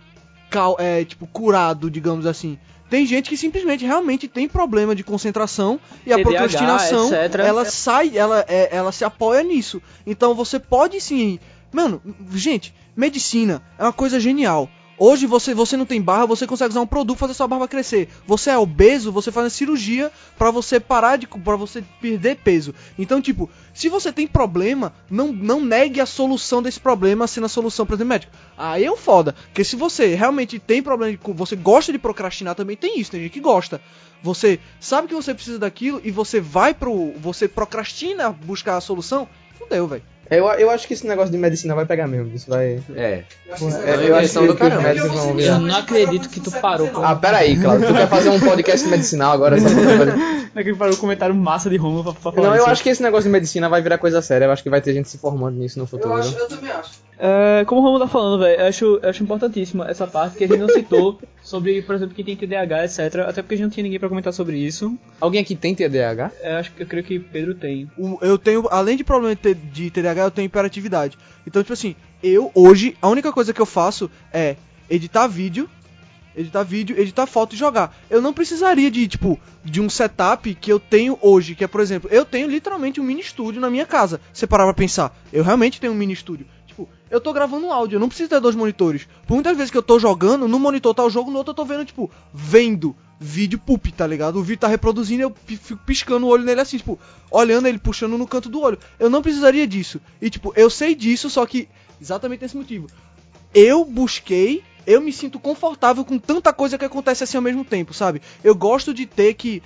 Speaker 2: é, tipo curado, digamos assim. Tem gente que simplesmente realmente tem problema de concentração e a
Speaker 1: TDAH,
Speaker 2: procrastinação
Speaker 1: etc.
Speaker 2: ela sai, ela, é, ela se apoia nisso. Então você pode sim. Mano, gente, medicina é uma coisa genial. Hoje você, você não tem barba, você consegue usar um produto fazer sua barba crescer. Você é obeso, você faz cirurgia pra você parar de para você perder peso. Então, tipo, se você tem problema, não, não negue a solução desse problema sendo a solução para médico. Aí é um foda, porque se você realmente tem problema, você gosta de procrastinar também tem isso, tem gente que gosta. Você sabe que você precisa daquilo e você vai pro, você procrastina buscar a solução, fudeu, velho.
Speaker 4: Eu, eu acho que esse negócio de medicina vai pegar mesmo. Isso vai.
Speaker 3: É.
Speaker 4: É, eu acho que,
Speaker 3: do
Speaker 4: que os médicos vão ver.
Speaker 1: Eu não acredito que tu parou com.
Speaker 4: Ah, peraí, Claudio. Tu quer fazer um podcast medicinal agora? Só pra
Speaker 1: é que parou o comentário massa de Romulo pra, pra falar
Speaker 4: Não, eu
Speaker 1: isso?
Speaker 4: acho que esse negócio de medicina vai virar coisa séria. Eu acho que vai ter gente se formando nisso no futuro.
Speaker 2: eu também acho.
Speaker 1: É, como o Romulo tá falando, velho, eu acho, eu acho importantíssima essa parte que a gente não citou sobre, por exemplo, quem tem TDAH, etc. Até porque a gente não tinha ninguém pra comentar sobre isso.
Speaker 4: Alguém aqui tem TDAH?
Speaker 1: Eu acho que eu creio que Pedro tem.
Speaker 2: o- eu tenho, além de problema de, TDAH, eu tenho hiperatividade. Então, tipo assim, eu hoje, a única coisa que eu faço é editar vídeo, editar vídeo, editar foto e jogar. Eu não precisaria de, tipo, de um setup que eu tenho hoje, que é, por exemplo, eu tenho literalmente um mini estúdio na minha casa. Você parar pra pensar, eu realmente tenho um mini estúdio. Eu tô gravando um áudio, eu não preciso ter dois monitores. Por muitas vezes que eu tô jogando, no monitor tá o jogo, no outro eu tô vendo, tipo, vendo vídeo poop, tá ligado? O vídeo tá reproduzindo eu fico piscando o olho nele assim, tipo, olhando ele, puxando no canto do olho. Eu não precisaria disso. E, tipo, eu sei disso, só que, exatamente esse motivo. Eu busquei, eu me sinto confortável com tanta coisa que acontece assim ao mesmo tempo, sabe? Eu gosto de ter que,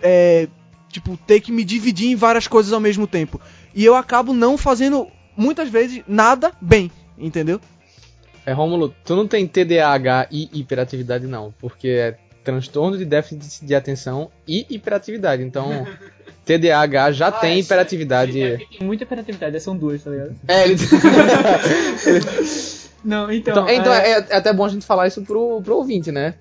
Speaker 2: é, tipo, ter que me dividir em várias coisas ao mesmo tempo. E eu acabo não fazendo, muitas vezes, nada bem, entendeu?
Speaker 4: É, Rômulo, tu não tem TDAH e hiperatividade, não. Porque é transtorno de déficit de atenção e hiperatividade. Então, TDAH já tem hiperatividade.
Speaker 1: Tem muita hiperatividade, são duas, tá ligado?
Speaker 4: É, ele...
Speaker 1: Não, então.
Speaker 4: então, então é, é até bom a gente falar isso pro, pro ouvinte, né?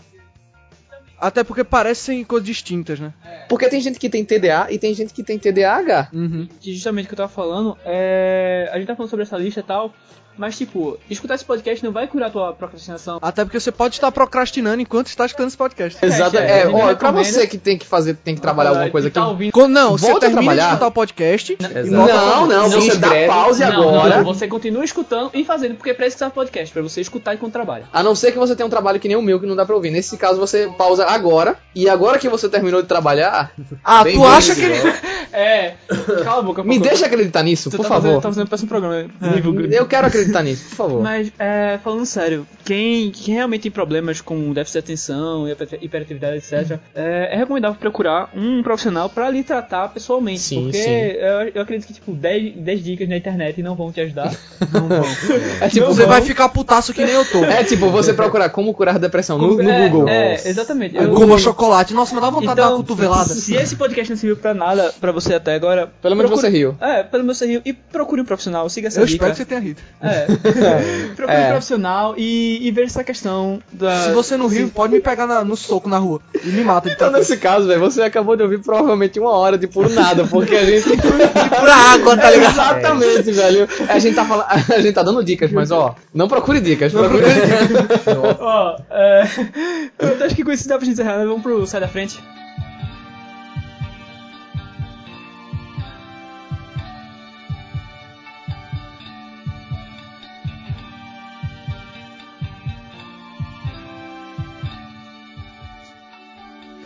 Speaker 2: Até porque parecem coisas distintas, né?
Speaker 4: Porque tem gente que tem TDA e tem gente que tem TDAH.
Speaker 2: Uhum.
Speaker 1: que justamente o que eu tava falando, é... a gente tá falando sobre essa lista e tal, mas tipo, escutar esse podcast não vai curar a tua procrastinação.
Speaker 2: Até porque você pode estar procrastinando enquanto está escutando esse podcast.
Speaker 4: Exato.
Speaker 1: é,
Speaker 4: É, ó, pra
Speaker 1: recomenda.
Speaker 4: você que tem que fazer, tem que trabalhar alguma coisa aqui.
Speaker 1: tá.
Speaker 2: Quando, não, você
Speaker 4: Volta a
Speaker 2: termina de
Speaker 4: trabalhar.
Speaker 2: escutar o podcast pra-
Speaker 4: Não, não,
Speaker 1: Não,
Speaker 4: você
Speaker 1: se
Speaker 4: dá pause
Speaker 1: Não,
Speaker 4: agora.
Speaker 1: não, você continua escutando e fazendo, porque é pra isso que serve o podcast, pra você escutar enquanto trabalha.
Speaker 4: A não ser que você tenha um trabalho que nem o meu, que não dá pra ouvir. Nesse caso, você pausa agora. E agora que você terminou de trabalhar,
Speaker 2: Ah, tu acha
Speaker 3: de
Speaker 2: que.
Speaker 1: É, cala a boca.
Speaker 4: me deixa acreditar nisso,
Speaker 1: Tu
Speaker 4: por
Speaker 1: tá
Speaker 4: favor.
Speaker 1: Fazendo, tá fazendo péssimo programa. nível-
Speaker 4: Eu quero acreditar nisso, por favor.
Speaker 1: Mas, é, falando sério, quem, quem realmente tem problemas com déficit de atenção, hiper- hiperatividade, etc., é, é recomendável procurar um profissional pra lhe tratar pessoalmente.
Speaker 4: Sim,
Speaker 1: porque
Speaker 4: sim.
Speaker 1: Eu, eu acredito que, tipo, 10, 10 dicas na internet não vão te ajudar. Não vão.
Speaker 4: É tipo,
Speaker 2: Você vai ficar putaço que nem eu tô.
Speaker 4: É tipo, você procurar como curar depressão no, no
Speaker 1: é,
Speaker 4: Google.
Speaker 1: É, exatamente. Eu-
Speaker 2: Coma chocolate. Nossa, me dá vontade de dar uma
Speaker 1: então,
Speaker 2: cotovelada.
Speaker 1: se esse podcast não serviu pra nada pra você até agora...
Speaker 4: Pelo menos
Speaker 1: procure-
Speaker 4: você riu.
Speaker 1: É, pelo menos você riu. E procure um profissional, siga essa
Speaker 2: Eu
Speaker 1: dica.
Speaker 2: espero que você tenha rido.
Speaker 1: É. procure
Speaker 4: É.
Speaker 1: um profissional e, e veja essa questão da...
Speaker 2: Se você não riu, pode me pegar na- no soco na rua e me mata
Speaker 4: Então,
Speaker 2: tanto.
Speaker 4: nesse caso, velho, você acabou de ouvir provavelmente uma hora de puro nada, porque a gente.
Speaker 2: Pura água, tá ligado?
Speaker 4: Exatamente, velho. A gente tá falando. A gente tá dando dicas, mas ó, não procure dicas, procure
Speaker 1: Ó, é... Eu acho que com isso dá pra gente encerrar, né? Vamos pro Sai da Frente.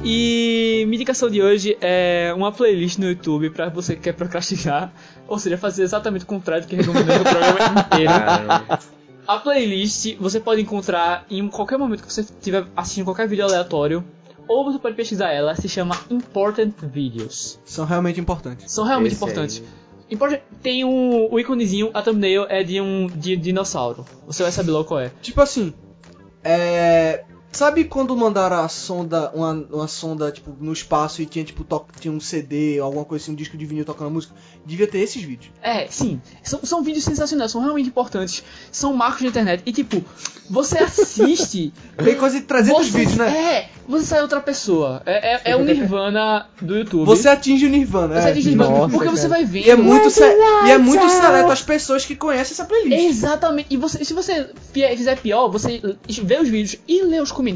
Speaker 1: E minha indicação de hoje é uma playlist no YouTube pra você que quer procrastinar, ou seja, fazer exatamente o contrário do que recomendei no programa inteiro.
Speaker 3: Caramba.
Speaker 1: A playlist você pode encontrar em qualquer momento que você estiver assistindo qualquer vídeo aleatório, ou você pode pesquisar ela, se chama Important Videos.
Speaker 2: São realmente importantes.
Speaker 1: São realmente
Speaker 3: Esse
Speaker 1: importantes.
Speaker 3: aí.
Speaker 1: Important- tem um, o íconezinho, a thumbnail é de um de dinossauro. Você vai saber logo qual é.
Speaker 2: Tipo assim, é. Sabe quando mandaram a sonda, uma, uma sonda, tipo, no espaço e tinha, tipo, to- tinha um CD, alguma coisa assim, um disco de vinil tocando música? Devia ter esses vídeos.
Speaker 1: É, sim. São, são vídeos sensacionais, são realmente importantes. São marcos de internet. E tipo, você assiste.
Speaker 2: Tem coisa de 300
Speaker 1: você,
Speaker 2: vídeos, né?
Speaker 1: É, você sai outra pessoa. É, é, é o Nirvana do YouTube.
Speaker 2: Você atinge o Nirvana,
Speaker 1: Você
Speaker 2: é.
Speaker 1: atinge o Nirvana,
Speaker 4: Nossa,
Speaker 1: porque você
Speaker 4: cara.
Speaker 1: vai vendo.
Speaker 2: E é muito, se... e é muito seleto as pessoas que conhecem essa playlist.
Speaker 1: Exatamente. E você, se você fi- fizer pior, você vê os vídeos e lê os comentários,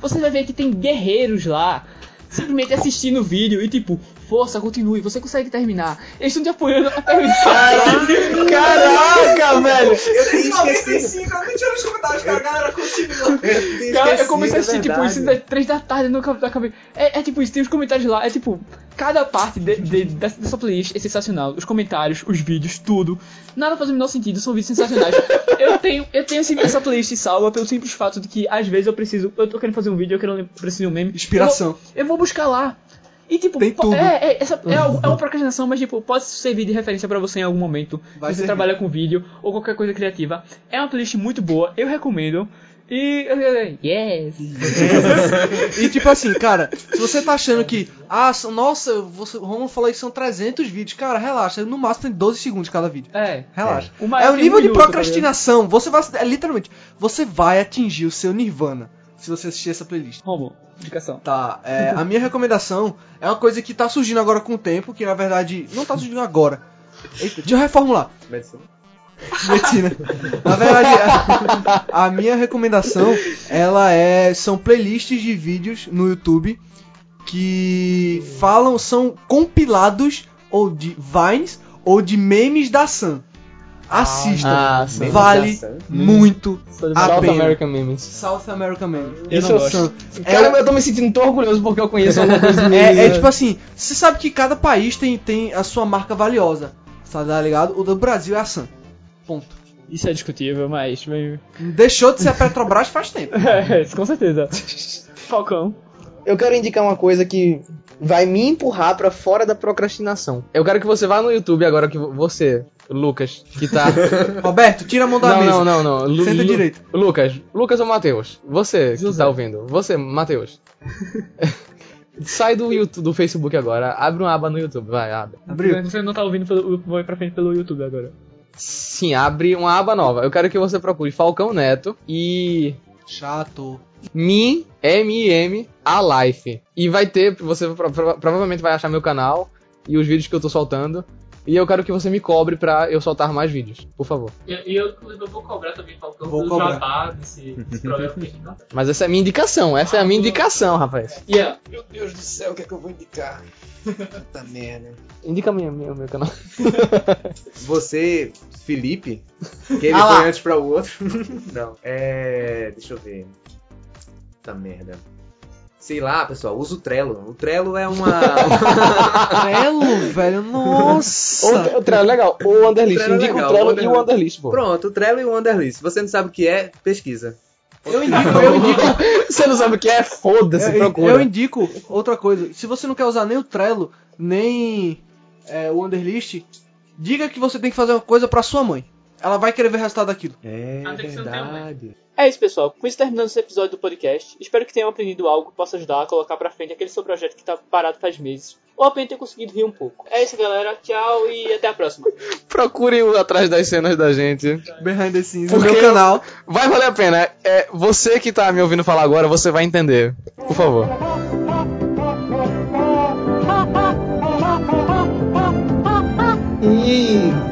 Speaker 1: você vai ver que tem guerreiros lá. Simplesmente assistindo o vídeo e tipo, força, continue, você consegue terminar. Eles estão te apoiando a terminar.
Speaker 4: Caraca, velho!
Speaker 3: Eu tinha esquecido.
Speaker 2: eu não tinha nos comentários, cara, a galera continua.
Speaker 1: Cara, eu comecei a assistir,
Speaker 3: é
Speaker 1: tipo, isso das 3 da tarde, nunca acabei. É, é tipo isso, tem os comentários lá, é tipo, cada parte de, de- dessa, playlist é sensacional. Os comentários, os vídeos, tudo. Nada faz o menor sentido, são vídeos sensacionais. eu tenho, eu tenho esse- essa playlist salva pelo simples fato de que às vezes eu preciso. Eu tô querendo fazer um vídeo, eu quero preciso de um meme.
Speaker 2: Inspiração.
Speaker 1: Eu vou, eu vou buscar lá. E tipo,
Speaker 2: Tem
Speaker 1: po-
Speaker 2: tudo.
Speaker 1: É, é, essa, é, é uma procrastinação, mas tipo, pode servir de referência pra você em algum momento.
Speaker 2: Vai
Speaker 1: se você
Speaker 2: servir.
Speaker 1: trabalha com vídeo ou qualquer coisa criativa. É uma playlist muito boa, eu recomendo. E. Yes!
Speaker 2: E tipo assim, cara, se você tá achando que, ah, nossa, você, o Romulo falou que são 300 vídeos, cara, relaxa, no máximo tem 12 segundos cada vídeo.
Speaker 1: É.
Speaker 2: Relaxa.
Speaker 1: O maior
Speaker 2: É o nível
Speaker 1: um
Speaker 2: de
Speaker 1: minuto, tá
Speaker 2: procrastinação. Você vai, é, literalmente, você vai atingir o seu nirvana se você assistir essa playlist.
Speaker 1: Romo, indicação.
Speaker 2: Tá, é, a minha recomendação é uma coisa que tá surgindo agora com o tempo, que na verdade não tá surgindo agora. Eita, deixa eu reformular.
Speaker 3: Medicina.
Speaker 2: Medicina. Na verdade, a, a minha recomendação, ela é são playlists de vídeos no YouTube que falam são compilados ou de vines ou de memes da Sam. Assistam.
Speaker 4: Ah, sim.
Speaker 2: vale muito a
Speaker 4: South
Speaker 2: pena.
Speaker 4: American Memes.
Speaker 2: South American Memes.
Speaker 1: Eu
Speaker 2: Isso
Speaker 1: não
Speaker 2: é
Speaker 1: gosto.
Speaker 2: Sam.
Speaker 4: Cara, eu tô me sentindo tão orgulhoso porque eu conheço alguma coisa
Speaker 2: É, é
Speaker 4: né?
Speaker 2: tipo assim, você sabe que cada país tem, tem a sua marca valiosa, tá ligado? O do Brasil é a Sam. Ponto.
Speaker 1: Isso é discutível, mas.
Speaker 2: Deixou de ser a Petrobras faz tempo.
Speaker 1: É, com certeza. Falcão.
Speaker 4: Eu quero indicar uma coisa que vai me empurrar pra fora da procrastinação. Eu quero que você vá no YouTube agora que vo- você, Lucas, que tá.
Speaker 2: Roberto, tira a mão da
Speaker 4: não,
Speaker 2: mesa.
Speaker 4: não, não, não. Lu-
Speaker 2: Senta
Speaker 4: Lu-
Speaker 2: direito.
Speaker 4: Lucas, Lucas ou Matheus? Você que
Speaker 1: José.
Speaker 4: tá ouvindo. Você, Matheus. Sai do YouTube, do Facebook agora. Abre uma aba no YouTube, vai, abre.
Speaker 2: Abriu.
Speaker 1: Você não tá ouvindo pelo. Vou ir pra frente pelo YouTube agora.
Speaker 4: Sim, abre uma aba nova. Eu quero que você procure Falcão Neto e.
Speaker 2: Chato.
Speaker 4: Min, M-I-M, a Life. E vai ter, você pro- pro- provavelmente vai achar meu canal e os vídeos que eu tô soltando. E eu quero que você me cobre pra eu soltar mais vídeos, por favor.
Speaker 1: E eu, inclusive, eu vou cobrar também faltando
Speaker 2: Vou
Speaker 1: do
Speaker 2: cobrar.
Speaker 1: jabá desse, desse programa que a gente não tem.
Speaker 4: Mas essa é a minha indicação, essa é a minha indicação, rapaz.
Speaker 1: Yeah.
Speaker 5: Meu Deus do céu, o que é que eu vou indicar? Puta merda.
Speaker 4: Indica meu, meu, meu canal.
Speaker 3: Você, Felipe, que ele
Speaker 2: Ah
Speaker 3: foi antes pra o outro. Não, é. Deixa eu ver. Puta merda. Sei lá, pessoal, usa o Trello. O Trello é uma.
Speaker 2: Trello, velho, nossa.
Speaker 4: O, o Trello é legal. O Underlist.
Speaker 3: O é
Speaker 4: Indica
Speaker 3: legal,
Speaker 4: o Trello
Speaker 3: o
Speaker 4: e o
Speaker 3: Underlist.
Speaker 4: Underlist, pô.
Speaker 3: Pronto, o Trello e o Wanderlist. Se você não sabe o que é, pesquisa.
Speaker 2: Eu indico, eu indico.
Speaker 4: Você não sabe o que é? Foda-se, procura.
Speaker 2: eu indico outra coisa. Se você não quer usar nem o Trello, nem é, o Underlist, diga que você tem que fazer uma coisa pra sua mãe ela vai querer ver o resultado daquilo.
Speaker 3: É
Speaker 1: né?
Speaker 3: verdade.
Speaker 1: É isso, pessoal. Com isso terminando esse episódio do podcast, espero que tenham aprendido algo que possa ajudar a colocar pra frente aquele seu projeto que tá parado faz meses. Ou apenas ter conseguido rir um pouco. É isso, galera. Tchau e até a próxima.
Speaker 4: Procurem Atrás das Cenas da gente.
Speaker 2: Behind the Scenes,
Speaker 4: Porque no
Speaker 2: meu canal.
Speaker 4: Vai valer a pena. É, você que tá me ouvindo falar agora, você vai entender. Por favor. E...